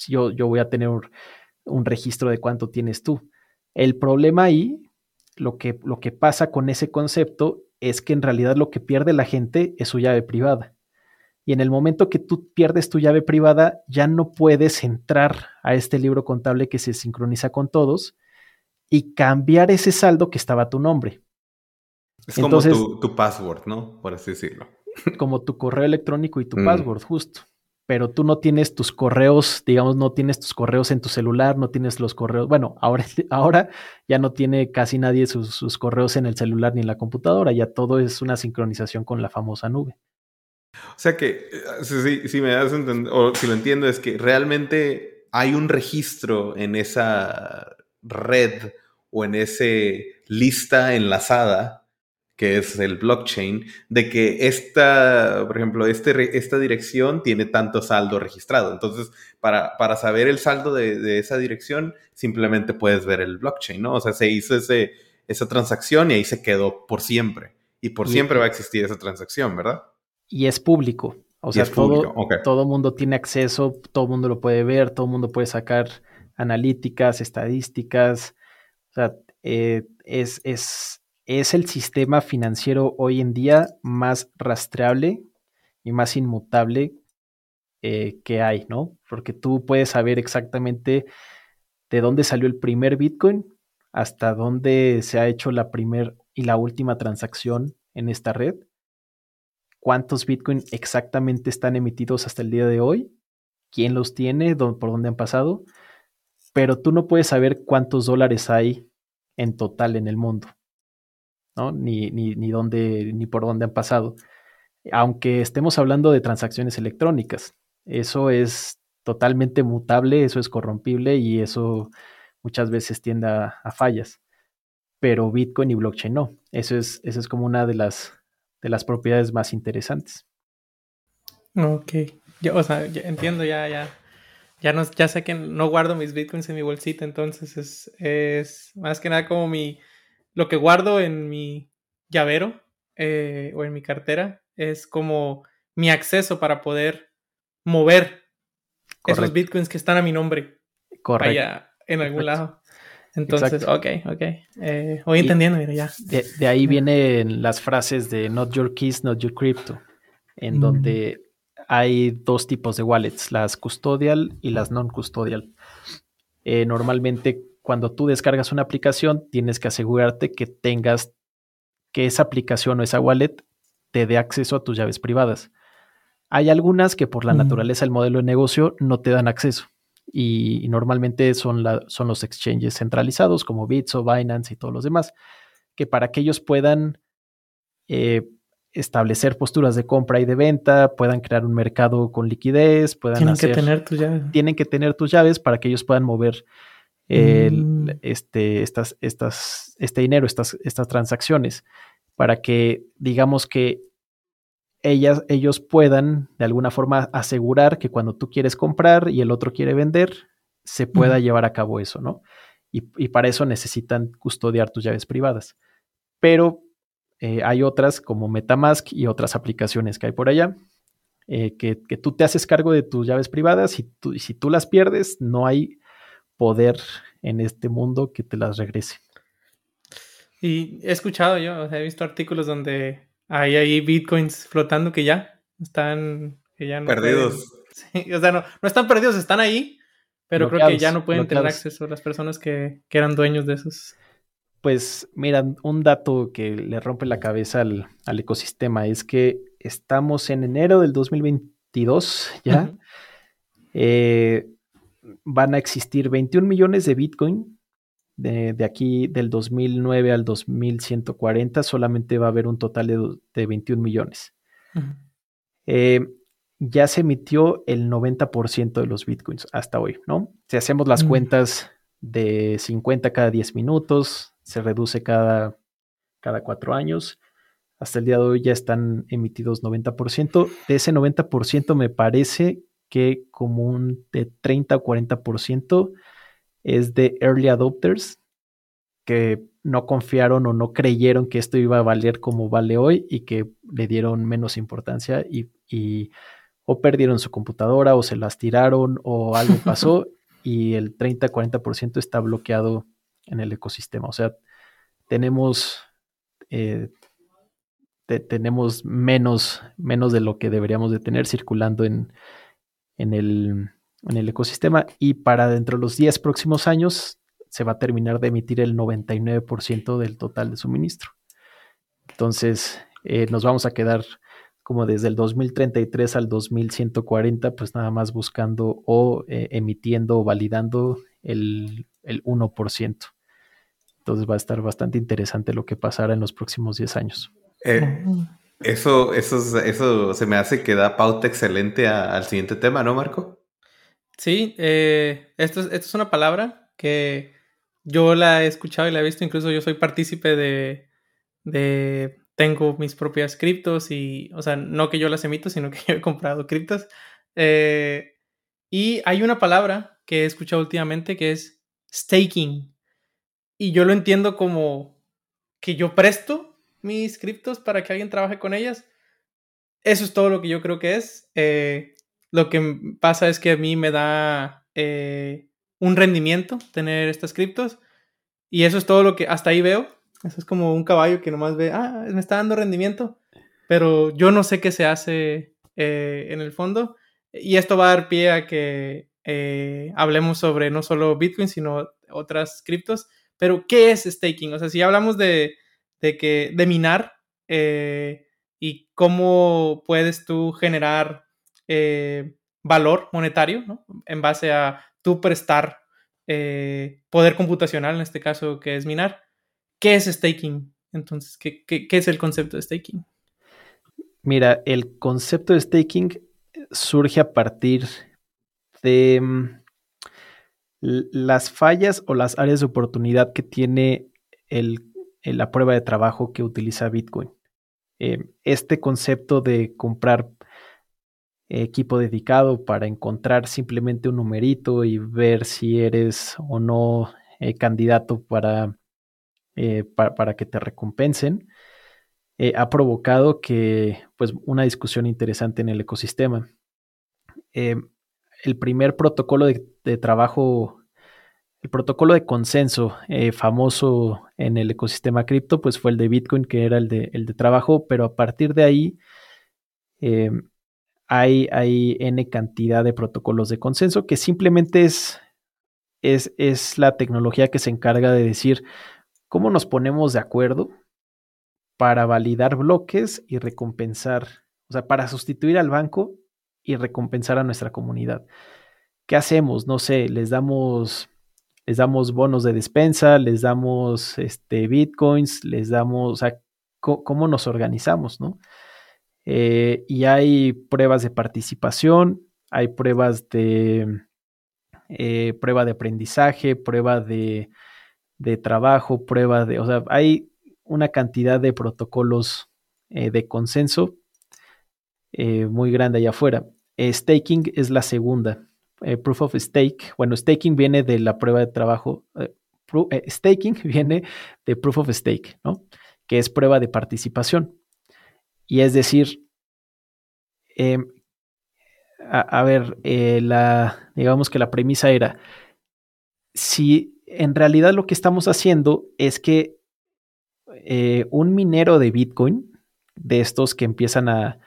Yo, yo voy a tener un, registro de cuánto tienes tú. El problema ahí, lo que, lo que pasa con ese concepto es que en realidad lo que pierde la gente es su llave privada. Y en el momento que tú pierdes tu llave privada, ya no puedes entrar a este libro contable que se sincroniza con todos y cambiar ese saldo que estaba a tu nombre. Es como tu, password, ¿no? Por así decirlo. (laughs) Como tu correo electrónico y tu mm. password, justo. Pero tú no tienes tus correos, digamos, no tienes tus correos en tu celular, no tienes los correos. Bueno, ahora, (laughs) ahora ya no tiene casi nadie sus, correos en el celular ni en la computadora, ya todo es una sincronización con la famosa nube. O sea que, eh, si, me das entender, o si lo entiendo, es que realmente hay un registro en esa red o en ese lista enlazada que es el blockchain, de que esta, por ejemplo, este, esta dirección tiene tanto saldo registrado. Entonces, para, para saber el saldo de, esa dirección, simplemente puedes ver el blockchain, ¿no? O sea, se hizo ese, esa transacción y ahí se quedó por siempre. Y por siempre va a existir esa transacción, ¿verdad? Y es público. O sea, todo, todo mundo tiene acceso, todo mundo lo puede ver, todo mundo puede sacar analíticas, estadísticas. O sea, eh, es, es es el sistema financiero hoy en día más rastreable y más inmutable eh, que hay, ¿no? Porque tú puedes saber exactamente de dónde salió el primer Bitcoin hasta dónde se ha hecho la primera y la última transacción en esta red, cuántos Bitcoin exactamente están emitidos hasta el día de hoy, quién los tiene, por dónde han pasado, pero tú no puedes saber cuántos dólares hay en total en el mundo. Ni, ni, ni, dónde, ni por dónde han pasado. Aunque estemos hablando de transacciones electrónicas, eso es totalmente mutable, eso es corrompible y eso muchas veces tiende a, fallas. Pero Bitcoin y blockchain no. Eso es, eso es como una de las, de las propiedades más interesantes. Ok. Yo, o sea, entiendo ya, ya. Ya, no, ya sé que no guardo mis bitcoins en mi bolsita, entonces es, es más que nada como mi, lo que guardo en mi llavero eh, o en mi cartera es como mi acceso para poder mover esos bitcoins que están a mi nombre. Correcto. Allá en algún lado. Entonces, ok, ok. Eh, voy entendiendo, mira, ya. De, ahí vienen las frases de Not Your Keys, Not Your Crypto, en mm. donde hay dos tipos de wallets, las custodial y las non-custodial. eh, normalmente cuando tú descargas una aplicación, tienes que asegurarte que tengas que esa aplicación o esa wallet te dé acceso a tus llaves privadas. Hay algunas que por la naturaleza del modelo de negocio no te dan acceso y, normalmente son, son los exchanges centralizados como Bitso, Binance y todos los demás, que para que ellos puedan eh, establecer posturas de compra y de venta, puedan crear un mercado con liquidez, puedan tienen que tener tus llaves. Tienen que tener tus llaves para que ellos puedan mover mm. este, estas, estas, este dinero, estas, estas transacciones, para que digamos que ellas, ellos puedan de alguna forma asegurar que cuando tú quieres comprar y el otro quiere vender, se pueda llevar a cabo eso, ¿no? Y, y, para eso necesitan custodiar tus llaves privadas. Pero eh, hay otras como Metamask y otras aplicaciones que hay por allá, eh, que, tú te haces cargo de tus llaves privadas y, y si tú las pierdes, no hay poder en este mundo que te las regrese. Y he escuchado yo, he visto artículos donde hay ahí bitcoins flotando que ya están, que ya no perdidos. (laughs) o sea, no, no, están perdidos, están ahí, pero creo que ya no pueden tener acceso las personas que, que eran dueños de esos pues mira, un dato que le rompe la cabeza al, ecosistema es que estamos en enero del 2022 ya. Eh, van a existir 21 millones de Bitcoin. De, aquí del 2009 al 2140 solamente va a haber un total de, 21 millones. Eh, ya se emitió el 90% de los Bitcoins hasta hoy, ¿no? Si hacemos las cuentas de 50 cada 10 minutos, se reduce cada, cada cuatro años. Hasta el día de hoy ya están emitidos 90%. De ese 90% me parece que como un de 30 o 40% es de early adopters que no confiaron o no creyeron que esto iba a valer como vale hoy y que le dieron menos importancia y, y o perdieron su computadora o se las tiraron o algo pasó (laughs) y el 30-40% está bloqueado en el ecosistema. O sea, tenemos, eh, tenemos menos, menos de lo que deberíamos de tener circulando en, en, el, en el ecosistema y para dentro de los 10 próximos años se va a terminar de emitir el 99% del total de suministro. Entonces, eh, nos vamos a quedar como desde el 2033 al 2140, pues nada más buscando o eh, emitiendo o validando el, el 1%. Entonces va a estar bastante interesante lo que pasará en los próximos 10 años. Eh, eso, eso, eso se me hace que da pauta excelente al siguiente tema, ¿no, Marco? Sí, eh, esto, es, esto es una palabra que yo la he escuchado y la he visto, incluso yo soy partícipe de, de tengo mis propias criptos y, o sea, no que yo las emito, sino que (laughs) yo he comprado criptos. Eh, y hay una palabra que he escuchado últimamente que es staking y yo lo entiendo como que yo presto mis criptos para que alguien trabaje con ellas. Eso es todo lo que yo creo que es. Eh, lo que pasa es que a mí me da eh, un rendimiento tener estas criptos. Y eso es todo lo que hasta ahí veo. Eso es como un caballo que nomás ve, ah, me está dando rendimiento. Pero yo no sé qué se hace eh, en el fondo. Y esto va a dar pie a que hablemos sobre no solo Bitcoin, sino otras criptos. Pero, ¿qué es staking? O sea, si hablamos de, que, de minar eh, y cómo puedes tú generar eh, valor monetario, ¿no? En base a tú prestar eh, poder computacional, en este caso, que es minar. ¿Qué es staking? Entonces, ¿qué, es el concepto de staking? Mira, el concepto de staking surge a partir de mm, las fallas o las áreas de oportunidad que tiene la prueba de trabajo que utiliza Bitcoin. Eh, este concepto de comprar equipo dedicado para encontrar simplemente un numerito y ver si eres o no eh, candidato para, eh, para, que te recompensen, ha provocado que, pues, una discusión interesante en el ecosistema. El primer protocolo de, trabajo, el protocolo de consenso eh, famoso en el ecosistema cripto, pues fue el de Bitcoin, que era el de, el de trabajo, pero a partir de ahí eh, hay, hay N cantidad de protocolos de consenso que simplemente es es, es la tecnología que se encarga de decir cómo nos ponemos de acuerdo para validar bloques y recompensar, o sea, para sustituir al banco y recompensar a nuestra comunidad. ¿Qué hacemos? No sé, les damos, les damos bonos de despensa, les damos este, bitcoins, les damos, o sea, cómo nos organizamos, ¿no? Eh, y hay pruebas de participación, hay pruebas de eh, prueba de aprendizaje, prueba de, de, trabajo, prueba de, o sea, hay una cantidad de protocolos eh, de consenso muy grande allá afuera. staking es la segunda. proof of stake, bueno, staking viene de la prueba de trabajo. staking (laughs) viene de proof of stake, ¿no? Que es prueba de participación. Y es decir, em, a, ver, eh, la, digamos que la premisa era, si en realidad lo que estamos haciendo es que eh, un minero de Bitcoin, de estos que empiezan a,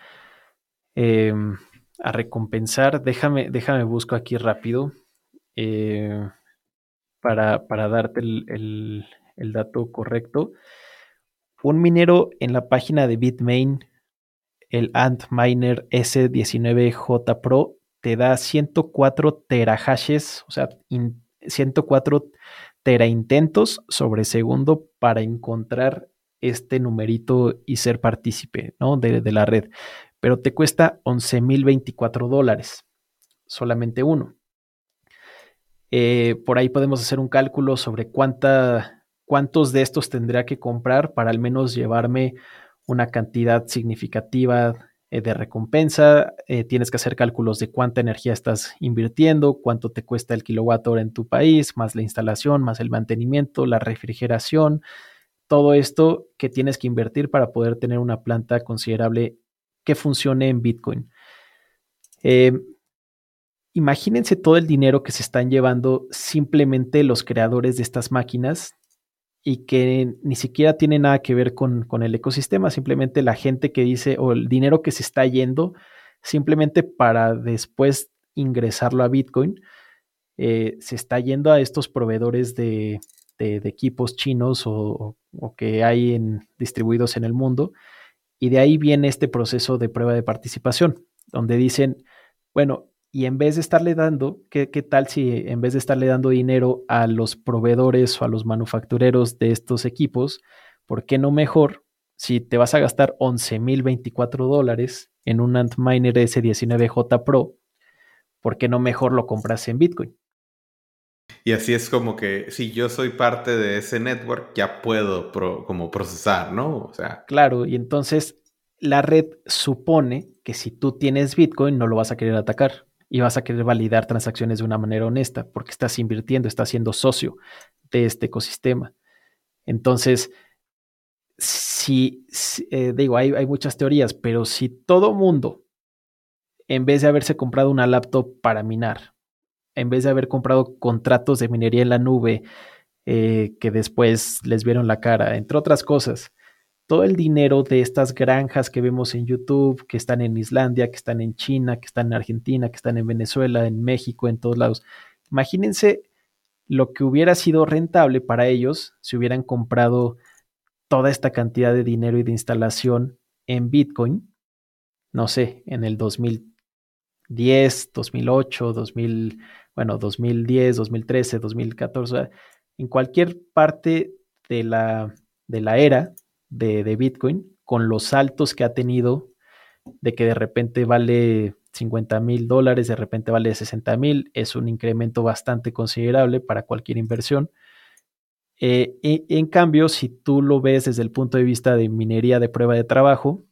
em, a recompensar, déjame, déjame busco aquí rápido eh, para, para, darte el, el dato correcto. Un minero en la página de Bitmain el Antminer S19J Pro te da 104 terahashes, o sea, 104 teraintentos sobre segundo para encontrar este numerito y ser partícipe ¿no? de, la red. Pero te cuesta 11.024 dólares, solamente uno. Eh, por ahí podemos hacer un cálculo sobre cuánta, cuántos de estos tendría que comprar para al menos llevarme una cantidad significativa eh, de recompensa, eh, tienes que hacer cálculos de cuánta energía estás invirtiendo, cuánto te cuesta el kilowatt hora en tu país, más la instalación, más el mantenimiento, la refrigeración, todo esto que tienes que invertir para poder tener una planta considerable que funcione en Bitcoin. Em, imagínense todo el dinero que se están llevando simplemente los creadores de estas máquinas y que ni siquiera tiene nada que ver con, el ecosistema, simplemente la gente que dice o el dinero que se está yendo simplemente para después ingresarlo a Bitcoin, eh, se está yendo a estos proveedores de, equipos chinos o, o, que hay distribuidos en el mundo. Y de ahí viene este proceso de prueba de participación, donde dicen, bueno, y en vez de estarle dando, ¿qué, tal si en vez de estarle dando dinero a los proveedores o a los manufactureros de estos equipos, ¿por qué no mejor si te vas a gastar 11.024 dólares en un Antminer S19J Pro, ¿por qué no mejor lo compras en Bitcoin? Y así es como que si yo soy parte de ese network, ya puedo como procesar, ¿no? O sea. Claro, y entonces la red supone que si tú tienes Bitcoin no lo vas a querer atacar y vas a querer validar transacciones de una manera honesta porque estás invirtiendo, estás siendo socio de este ecosistema. Entonces, si, eh, digo, hay, hay muchas teorías, pero si todo mundo, en vez de haberse comprado una laptop para minar, en vez de haber comprado contratos de minería en la nube eh, que después les vieron la cara, entre otras cosas, todo el dinero de estas granjas que vemos en YouTube, que están en Islandia, que están en China, que están en Argentina, que están en Venezuela, en México, en todos lados. Imagínense lo que hubiera sido rentable para ellos si hubieran comprado toda esta cantidad de dinero y de instalación en Bitcoin, no sé, en el 2010, 2008, 2000, bueno, 2010, 2013, 2014, en cualquier parte de la, de la era de, Bitcoin con los saltos que ha tenido de que de repente vale 50 mil dólares, de repente vale 60 mil, es un incremento bastante considerable para cualquier inversión. Eh, en cambio, si tú lo ves desde el punto de vista de minería de prueba de trabajo,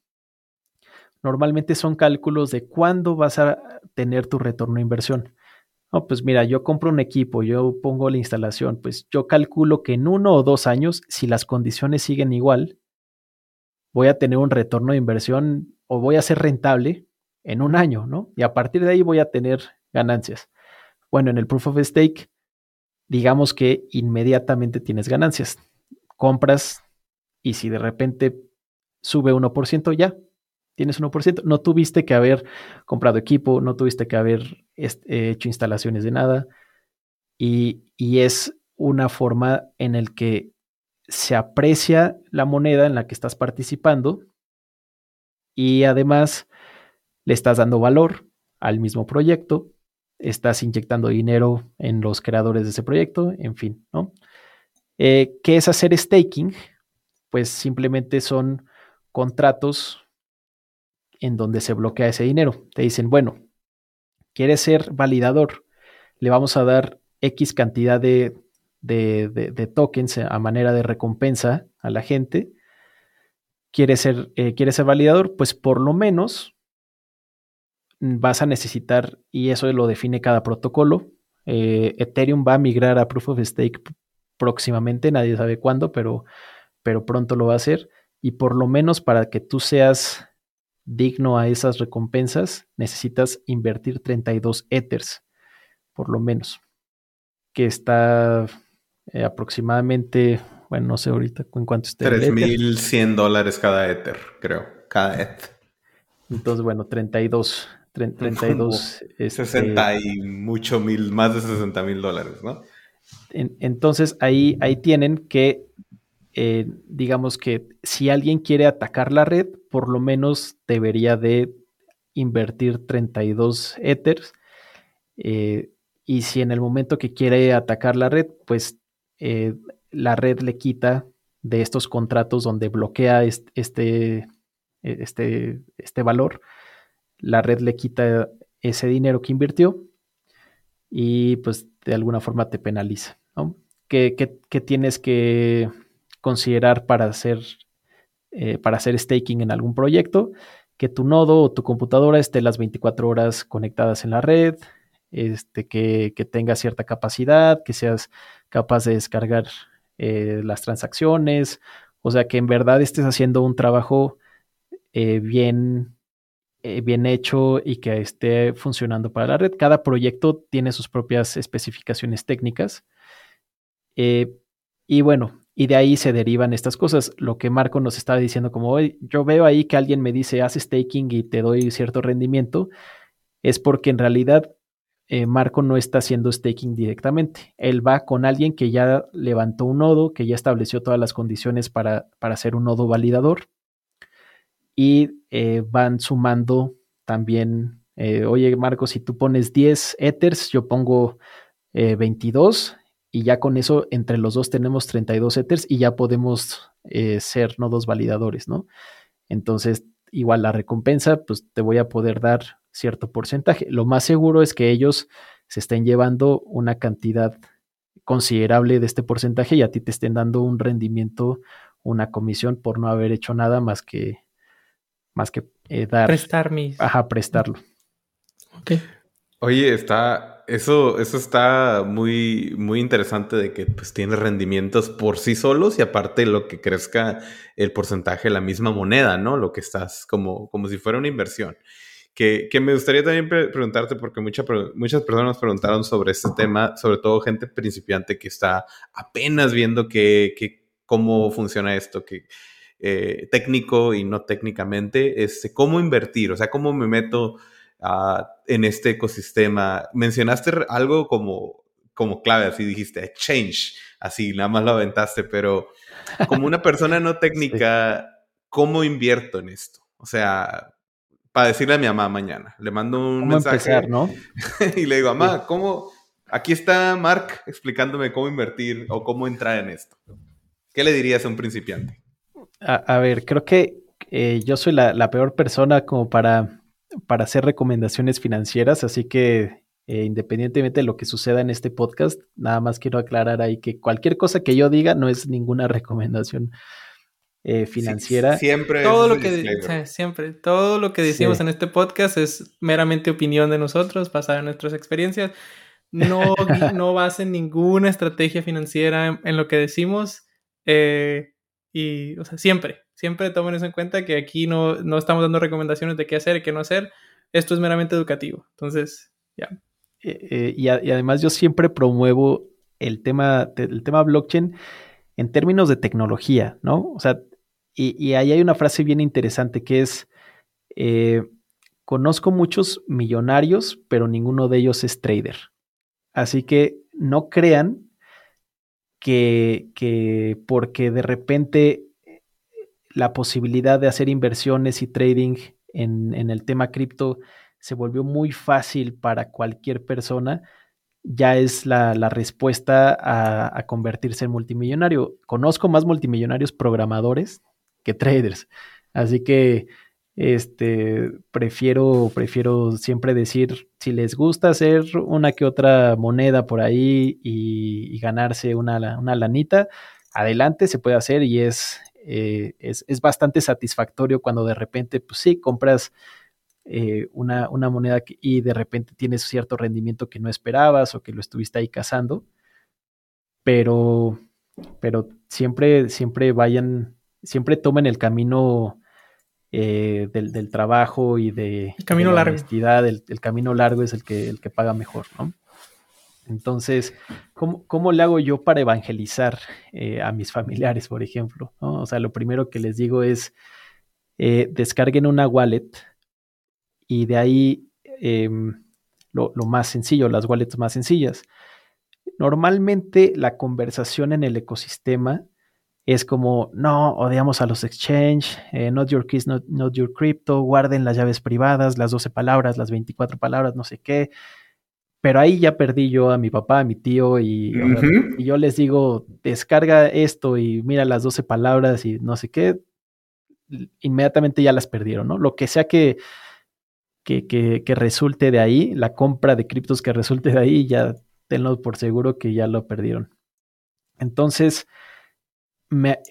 normalmente son cálculos de cuándo vas a tener tu retorno de inversión. No, pues mira, yo compro un equipo, yo pongo la instalación, pues yo calculo que en uno o dos años, si las condiciones siguen igual, voy a tener un retorno de inversión o voy a ser rentable en un año, ¿no? Y a partir de ahí voy a tener ganancias. Bueno, en el proof of stake, digamos que inmediatamente tienes ganancias. Compras y si de repente sube 1%, ya tienes 1%. No tuviste que haber comprado equipo, no tuviste que haber hecho instalaciones de nada. y, y es una forma en la que se aprecia la moneda en la que estás participando y además le estás dando valor al mismo proyecto, estás inyectando dinero en los creadores de ese proyecto, en fin, ¿no? Eh, ¿Qué es hacer staking? Pues simplemente son contratos en donde se bloquea ese dinero. Te dicen, bueno, quieres ser validador, le vamos a dar X cantidad de, de, tokens a manera de recompensa a la gente. ¿Quieres ser, eh, ser validador? Pues por lo menos vas a necesitar, y eso lo define cada protocolo. Eh, Ethereum va a migrar a Proof of Stake próximamente, nadie sabe cuándo, pero, pero pronto lo va a hacer. Y por lo menos para que tú seas digno a esas recompensas, necesitas invertir 32 Ethers, por lo menos, que está eh, aproximadamente, bueno, no sé ahorita en cuánto esté. 3.100 dólares cada Ether, creo, cada Ether. Entonces, bueno, 32. 32. 60 este y mucho mil, más de 60 mil dólares, ¿no? entonces ahí, ahí tienen que, eh, digamos que si alguien quiere atacar la red, por lo menos debería de invertir 32 Ethers. Eh, y si en el momento que quiere atacar la red, pues eh, la red le quita de estos contratos donde bloquea este, este, este valor, la red le quita ese dinero que invirtió y pues de alguna forma te penaliza. ¿no? ¿Qué, tienes que considerar para hacer, eh, para hacer staking en algún proyecto? Que tu nodo o tu computadora esté las 24 horas conectadas en la red, este, que, tenga cierta capacidad, que seas capaz de descargar eh, las transacciones, o sea, que en verdad estés haciendo un trabajo eh, bien, eh, bien hecho y que esté funcionando para la red. Cada proyecto tiene sus propias especificaciones técnicas. y bueno, y de ahí se derivan estas cosas. Lo que Marco nos estaba diciendo, como hoy, yo veo ahí que alguien me dice, haz staking y te doy cierto rendimiento, es porque en realidad eh, Marco no está haciendo staking directamente. Él va con alguien que ya levantó un nodo, que ya estableció todas las condiciones para, para hacer un nodo validador. Y eh, van sumando también, eh, oye Marco, si tú pones 10 ethers, yo pongo 22 y ya con eso entre los dos tenemos 32 ethers y ya podemos ser nodos validadores, ¿no? Entonces, igual la recompensa, pues te voy a poder dar cierto porcentaje. Lo más seguro es que ellos se estén llevando una cantidad considerable de este porcentaje y a ti te estén dando un rendimiento, una comisión por no haber hecho nada más que más que eh, dar prestar mis ajá prestarlo. Ok. Oye, está eso eso está muy muy interesante de que pues tiene rendimientos por sí solos y aparte lo que crezca el porcentaje de la misma moneda, ¿no? Lo que estás como como si fuera una inversión. Que, me gustaría también preguntarte, porque muchas personas preguntaron sobre este tema, sobre todo gente principiante que está apenas viendo que, cómo funciona esto, que eh, técnico y no técnicamente, este, cómo invertir, o sea, cómo me meto ah, en este ecosistema. Mencionaste algo como, como clave, así dijiste, exchange, así, nada más lo aventaste, pero como una persona no (laughs) técnica, ¿cómo invierto en esto? O sea, para decirle a mi mamá mañana. Le mando un mensaje. ¿no? (laughs) y le digo, mamá, ¿cómo? Aquí está Mark explicándome cómo invertir o cómo entrar en esto. ¿Qué le dirías a un principiante? A, ver, creo que eh, yo soy la, peor persona como para, para hacer recomendaciones financieras, así que eh, independientemente de lo que suceda en este podcast, nada más quiero aclarar ahí que cualquier cosa que yo diga no es ninguna (laughs) recomendación eh, financiera. siempre. Todo lo que siempre, todo lo que decimos en este podcast es meramente opinión de nosotros, basada en nuestras experiencias. No, no base ninguna estrategia financiera en, lo que decimos. Eh, y, o sea, siempre, siempre tomen eso en cuenta que aquí no, no estamos dando recomendaciones de qué hacer y qué no hacer. Esto es meramente educativo. Entonces, ya. Eh, y, y, además yo siempre promuevo el tema, el tema blockchain en términos de tecnología, ¿no? O sea, y, ahí hay una frase bien interesante que es, eh, conozco muchos millonarios, pero ninguno de ellos es trader. Así que no crean que, que porque de repente la posibilidad de hacer inversiones y trading en el tema cripto se volvió muy fácil para cualquier persona, ya es la, respuesta a, convertirse en multimillonario. Conozco más multimillonarios programadores que traders, así que este, prefiero, prefiero siempre decir, si les gusta hacer una que otra moneda por ahí y, ganarse una, una, lanita, adelante, se puede hacer y es, eh, es, es, bastante satisfactorio cuando de repente, pues sí, compras eh, una, moneda y de repente tienes cierto rendimiento que no esperabas o que lo estuviste ahí cazando. Pero, pero siempre, siempre vayan, siempre tomen el camino eh, del, trabajo y de, el camino la largo. honestidad. El, camino largo es el que, el que paga mejor, ¿no? Entonces, ¿cómo, ¿cómo, le hago yo para evangelizar eh, a mis familiares, por ejemplo? O sea, lo primero que les digo es, descarguen una wallet y de ahí em, lo, más sencillo, las wallets más sencillas. Normalmente la conversación en el ecosistema es como, no, odiamos a los exchange, eh, not your keys, not, your crypto, guarden las llaves privadas, las 12 palabras, las 24 palabras, no sé qué. Pero ahí ya perdí yo a mi papá, a mi tío, y, y yo les digo, descarga esto y mira las 12 palabras y no sé qué, inmediatamente ya las perdieron, ¿no? Lo que sea que, que, resulte de ahí, la compra de criptos que resulte de ahí, ya tenlo por seguro que ya lo perdieron. Entonces,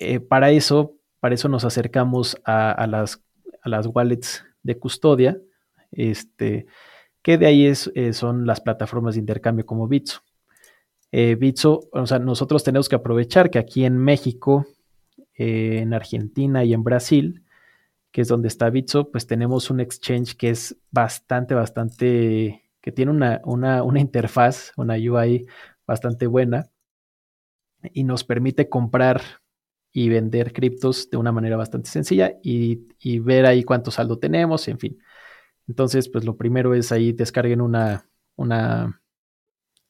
eh, para eso, para eso nos acercamos a, las, a las wallets de custodia, este, que de ahí es, eh, son las plataformas de intercambio como Bitso. Eh, Bitso, o sea, nosotros tenemos que aprovechar que aquí en México, en Argentina y en Brasil, que es donde está Bitso, pues tenemos un exchange que es bastante, bastante, que tiene una, una, una interfaz, una UI bastante buena y nos permite comprar y vender criptos de una manera bastante sencilla y, ver ahí cuánto saldo tenemos, en fin. Entonces, pues lo primero es ahí descarguen una, una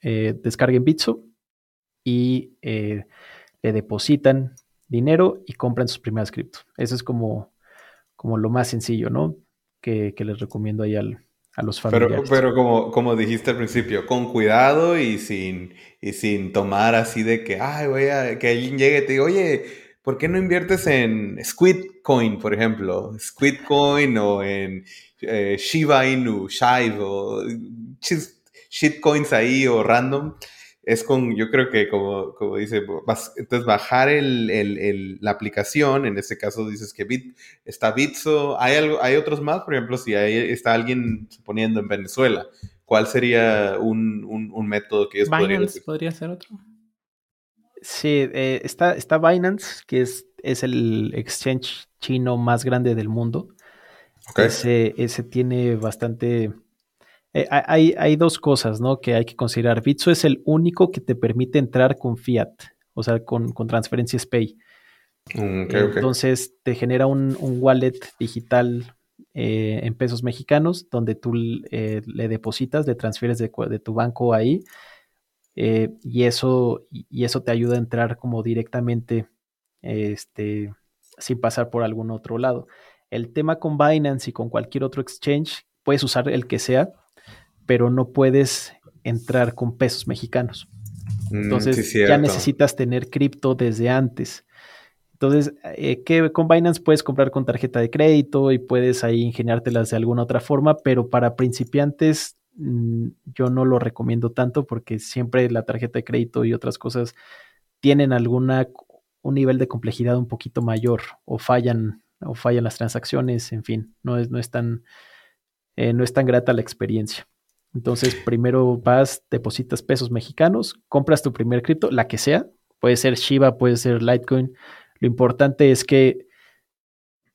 eh, descarguen Bitso y eh, le depositan dinero y compran sus primeras criptos. Eso es como como lo más sencillo, ¿no? Que, les recomiendo ahí al, a los familiares. Pero, pero como, como dijiste al principio, con cuidado y sin, y sin tomar así de que, ay, voy a, que alguien llegue y te diga, oye, ¿por qué no inviertes en Squid Coin, por ejemplo? Squid Coin o en eh, Shiba Inu, Shive o shitcoins ahí o random es con, yo creo que como, como dice, entonces bajar el, la aplicación, en este caso dices que Bit, está Bitso, ¿hay, algo, hay otros más, por ejemplo, si hay, está alguien suponiendo en Venezuela, ¿cuál sería un, método que ellos Binance podría ser otro. Sí, eh, está, está Binance, que es, es el exchange chino más grande del mundo. Ese, ese tiene bastante eh, hay, dos cosas ¿no? que hay que considerar. Bitso es el único que te permite entrar con fiat, o sea, con, transferencias Pay. Mm, Entonces te genera un, wallet digital eh, en pesos mexicanos donde tú eh, le depositas, le transfieres de, tu banco ahí y, eso, y eso te ayuda a entrar como directamente este, sin pasar por algún otro lado. El tema con Binance y con cualquier otro exchange, puedes usar el que sea, pero no puedes entrar con pesos mexicanos. Mm, Entonces ya necesitas tener cripto desde antes. Entonces, eh, que con Binance puedes comprar con tarjeta de crédito y puedes ahí ingeniártelas de alguna otra forma, pero para principiantes mm, yo no lo recomiendo tanto porque siempre la tarjeta de crédito y otras cosas tienen alguna un nivel de complejidad un poquito mayor o fallan o fallan las transacciones, en fin, no es, no es tan eh, no es tan grata la experiencia. Entonces, primero vas, depositas pesos mexicanos, compras tu primer cripto, la que sea, puede ser Shiba, puede ser Litecoin. Lo importante es que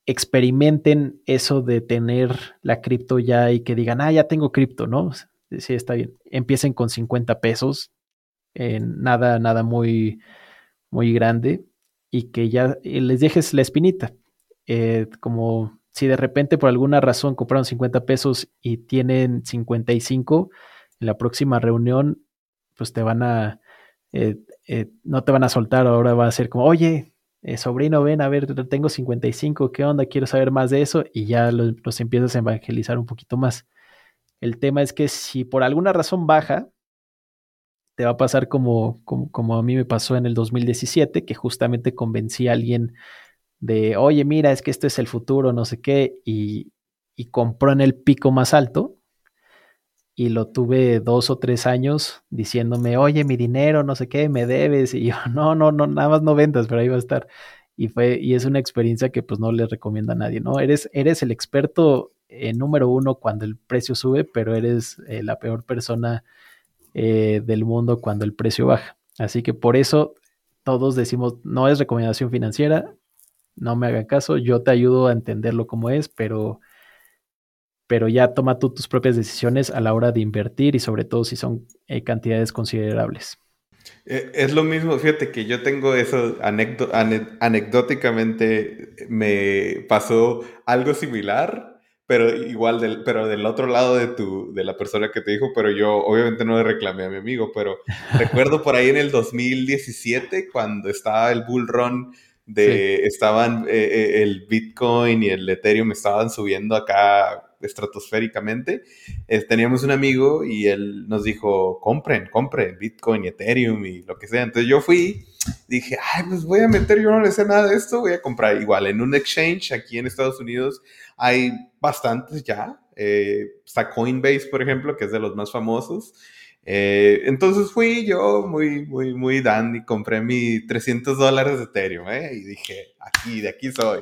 experimenten eso de tener la cripto ya y que digan, ah, ya tengo cripto, ¿no? Sí, está bien. Empiecen con 50 pesos, nada, nada muy, muy grande, y que ya les dejes la espinita. Eh, como si de repente por alguna razón compraron 50 pesos y tienen 55, en la próxima reunión, pues te van a, eh, eh, no te van a soltar, ahora va a ser como, oye, eh, sobrino, ven, a ver, tengo 55, ¿qué onda? Quiero saber más de eso y ya los, empiezas a evangelizar un poquito más. El tema es que si por alguna razón baja, te va a pasar como, como, como, a mí me pasó en el 2017, que justamente convencí a alguien de, oye, mira, es que esto es el futuro, no sé qué, y, y compró en el pico más alto y lo tuve dos o tres años diciéndome, oye, mi dinero, no sé qué, me debes. Y yo, (laughs) no, no, no, nada más no vendas, pero ahí va a estar. Y fue, y es una experiencia que pues no le recomiendo a nadie, ¿no? Eres, eres el experto eh, número uno cuando el precio sube, pero eres eh, la peor persona eh, del mundo cuando el precio baja. Así que por eso todos decimos, no es recomendación financiera, no me haga caso, yo te ayudo a entenderlo como es, pero pero ya toma tú tus propias decisiones a la hora de invertir y sobre todo si son eh, cantidades considerables. Eh, es lo mismo, fíjate que yo tengo eso, anecdóticamente me pasó algo similar, pero igual, del, pero del otro lado de, tu, de la persona que te dijo, pero yo obviamente no le reclamé a mi amigo, pero recuerdo por ahí en el 2017 cuando estaba el bull run estaban, eh, el Bitcoin y el Ethereum estaban subiendo acá estratosféricamente. teníamos un amigo y él nos dijo, compren, compren Bitcoin y Ethereum y lo que sea. Entonces yo fui, dije, ay, pues voy a meter, yo no le sé nada de esto, voy a comprar. Igual, en un exchange aquí en Estados Unidos hay bastantes ya. Eh, está Coinbase, por ejemplo, que es de los más famosos. Eh, entonces fui yo muy, muy, muy dandy, compré mi 300 dólares de Ethereum, ¿eh? Y dije, aquí, de aquí soy.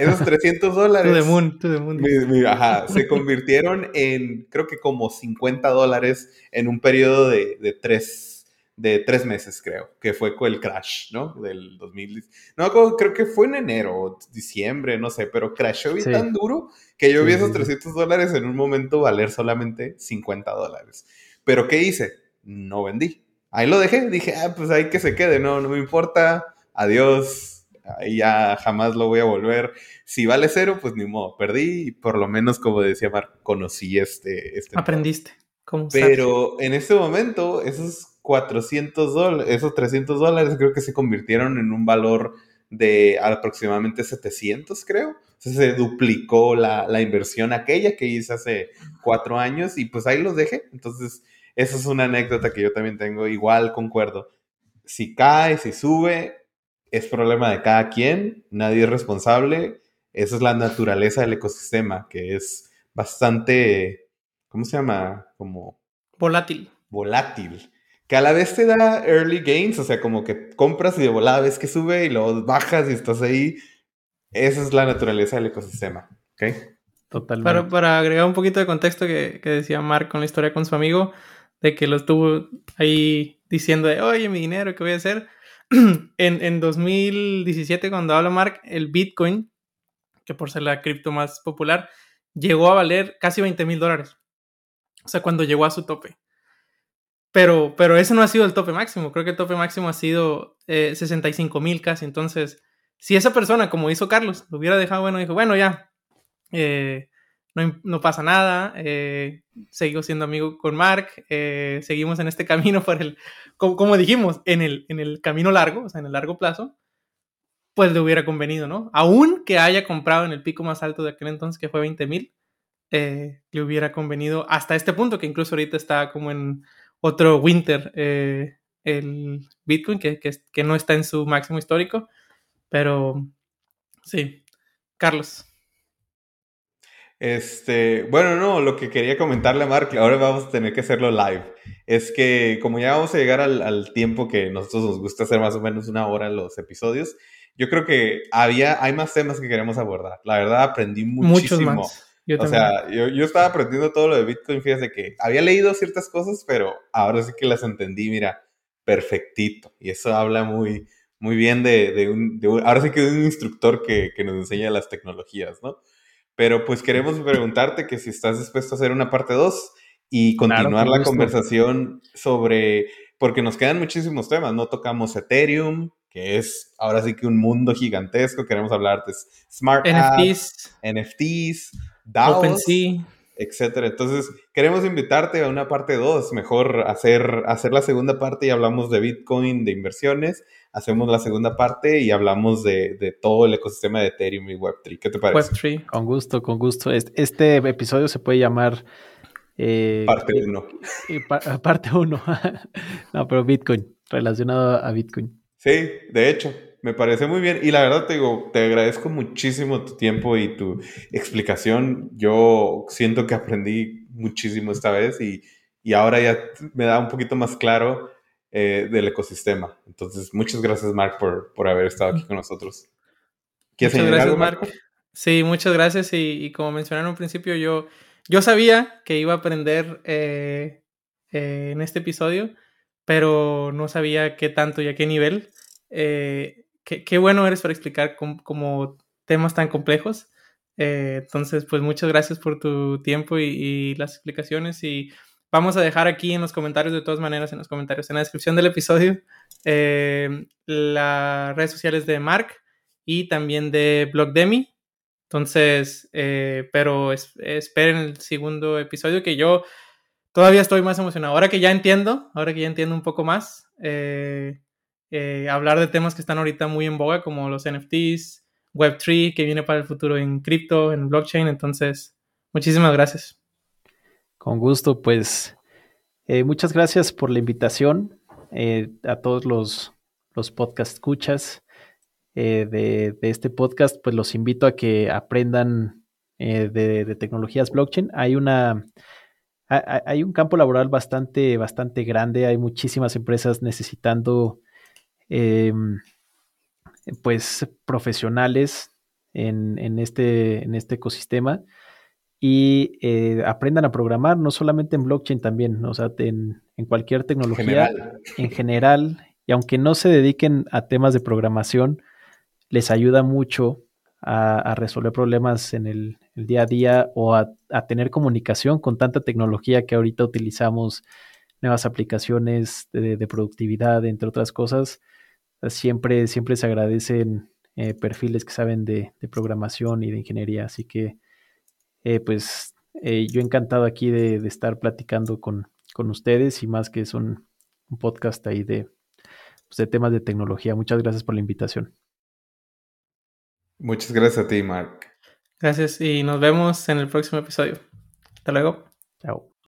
Esos (laughs) 300 dólares. to the moon, to the moon. ajá, se convirtieron en, creo que como 50 dólares en un periodo de, de tres de tres meses, creo, que fue con el crash, ¿no? Del 2000. No, creo que fue en enero, diciembre, no sé, pero crashó tan duro que yo vi esos 300 dólares en un momento valer solamente 50 dólares. Pero ¿qué hice? No vendí. Ahí lo dejé, dije, ah, pues ahí que se quede, no, no me importa, adiós, ahí ya jamás lo voy a volver. Si vale cero, pues ni modo, perdí y por lo menos, como decía Mark, conocí este... este Aprendiste. ¿Cómo Pero en este momento, esos 400 dólares, esos 300 dólares creo que se convirtieron en un valor de aproximadamente 700, creo. se duplicó la, la, inversión aquella que hice hace cuatro años y pues ahí los dejé. Entonces, esa es una anécdota que yo también tengo, igual concuerdo. Si cae, si sube, es problema de cada quien, nadie es responsable. Esa es la naturaleza del ecosistema, que es bastante, ¿cómo se llama? Como... Volátil. Volátil. Que a la vez te da early gains, o sea, como que compras y de volada ves que sube y luego bajas y estás ahí. Esa es la naturaleza del ecosistema, ¿ok? Totalmente. Para, para agregar un poquito de contexto que, que decía Mark con la historia con su amigo, de que lo estuvo ahí diciendo de, oye, mi dinero, ¿qué voy a hacer? (clears throat) en, en 2017, cuando habla Mark, el Bitcoin, que por ser la cripto más popular, llegó a valer casi 20 mil dólares. O sea, cuando llegó a su tope. Pero, pero ese no ha sido el tope máximo. Creo que el tope máximo ha sido eh, 65 mil casi. Entonces, si esa persona, como hizo Carlos, lo hubiera dejado bueno, dijo, bueno, ya, eh, no, pasa nada, eh, sigo siendo amigo con Mark, eh, seguimos en este (laughs) camino por el, como, dijimos, en el, en el camino largo, o sea, en el largo plazo, pues le hubiera convenido, ¿no? Aún que haya comprado en el pico más alto de aquel entonces, que fue 20 mil, eh, le hubiera convenido hasta este punto, que incluso ahorita está como en otro winter el Bitcoin, que, que no está en su máximo histórico, pero sí, Carlos. Este, bueno, no, lo que quería comentarle a Mark, ahora vamos a tener que hacerlo live, es que como ya vamos a llegar al, tiempo que nosotros nos gusta hacer más o menos una hora los episodios, yo creo que había, hay más temas que queremos abordar. La verdad, aprendí muchísimo. Muchos más. o sea, yo, yo, estaba aprendiendo todo lo de Bitcoin, fíjese que había leído ciertas cosas, pero ahora sí que las entendí, mira, perfectito. Y eso habla muy, muy bien de, de, un, de ahora sí que de un instructor que, que nos enseña las tecnologías, ¿no? Pero pues queremos preguntarte que si estás dispuesto a hacer una parte 2 y continuar la conversación sobre, porque nos quedan muchísimos temas, no tocamos Ethereum, que es ahora sí que un mundo gigantesco, queremos hablar de Smart NFTs, NFTs, DAOs, OpenSea. Etcétera. Entonces, queremos invitarte a una parte 2, mejor hacer, hacer la segunda parte y hablamos de Bitcoin, de inversiones, hacemos la segunda parte y hablamos de, todo el ecosistema de Ethereum y Web3. ¿Qué te parece? Web3. Con gusto, con gusto. Este, episodio se puede llamar... Eh, parte 1. (laughs) parte 1. (laughs) no, pero Bitcoin, relacionado a Bitcoin. Sí, de hecho. Me parece muy bien y la verdad te digo, te agradezco muchísimo tu tiempo y tu explicación. Yo siento que aprendí muchísimo esta vez y, y ahora ya me da un poquito más claro eh, del ecosistema. Entonces, muchas gracias, Mark, por, por haber estado aquí con nosotros. ¿Quieres muchas gracias, Mark? Sí, muchas gracias y, como mencionaron al principio, yo, yo sabía que iba a aprender eh, eh, en este episodio, pero no sabía qué tanto y a qué nivel. Eh, qué, bueno eres para explicar como temas tan complejos. Eh, entonces, pues muchas gracias por tu tiempo y, las explicaciones y vamos a dejar aquí en los comentarios, de todas maneras, en los comentarios, en la descripción del episodio, eh, las redes sociales de Mark y también de Blogdemi. Entonces, eh, pero esperen el segundo episodio que yo todavía estoy más emocionado. Ahora que ya entiendo, ahora que ya entiendo un poco más, eh, hablar de temas que están ahorita muy en boga, como los NFTs, Web3, que viene para el futuro en cripto, en blockchain. Entonces, muchísimas gracias. Con gusto, pues eh, muchas gracias por la invitación eh, a todos los, los podcast escuchas de, este podcast. Pues los invito a que aprendan de, tecnologías blockchain. Hay una hay un campo laboral bastante, bastante grande. Hay muchísimas empresas necesitando Em, pues profesionales en, este, en este ecosistema y eh, aprendan a programar, no solamente en blockchain también, o sea, en, cualquier tecnología (laughs) en general, y aunque no se dediquen a temas de programación, les ayuda mucho a, resolver problemas en el, día a día o a, tener comunicación con tanta tecnología que ahorita utilizamos, nuevas aplicaciones de productividad, entre otras cosas siempre, siempre se agradecen eh, perfiles que saben de, programación y de ingeniería. Así que, eh, pues, eh, yo encantado aquí de, estar platicando con, ustedes y más que es un, podcast ahí de, pues, de temas de tecnología. Muchas gracias por la invitación. Muchas gracias a ti, Mark. Gracias y nos vemos en el próximo episodio. Hasta luego. Chao.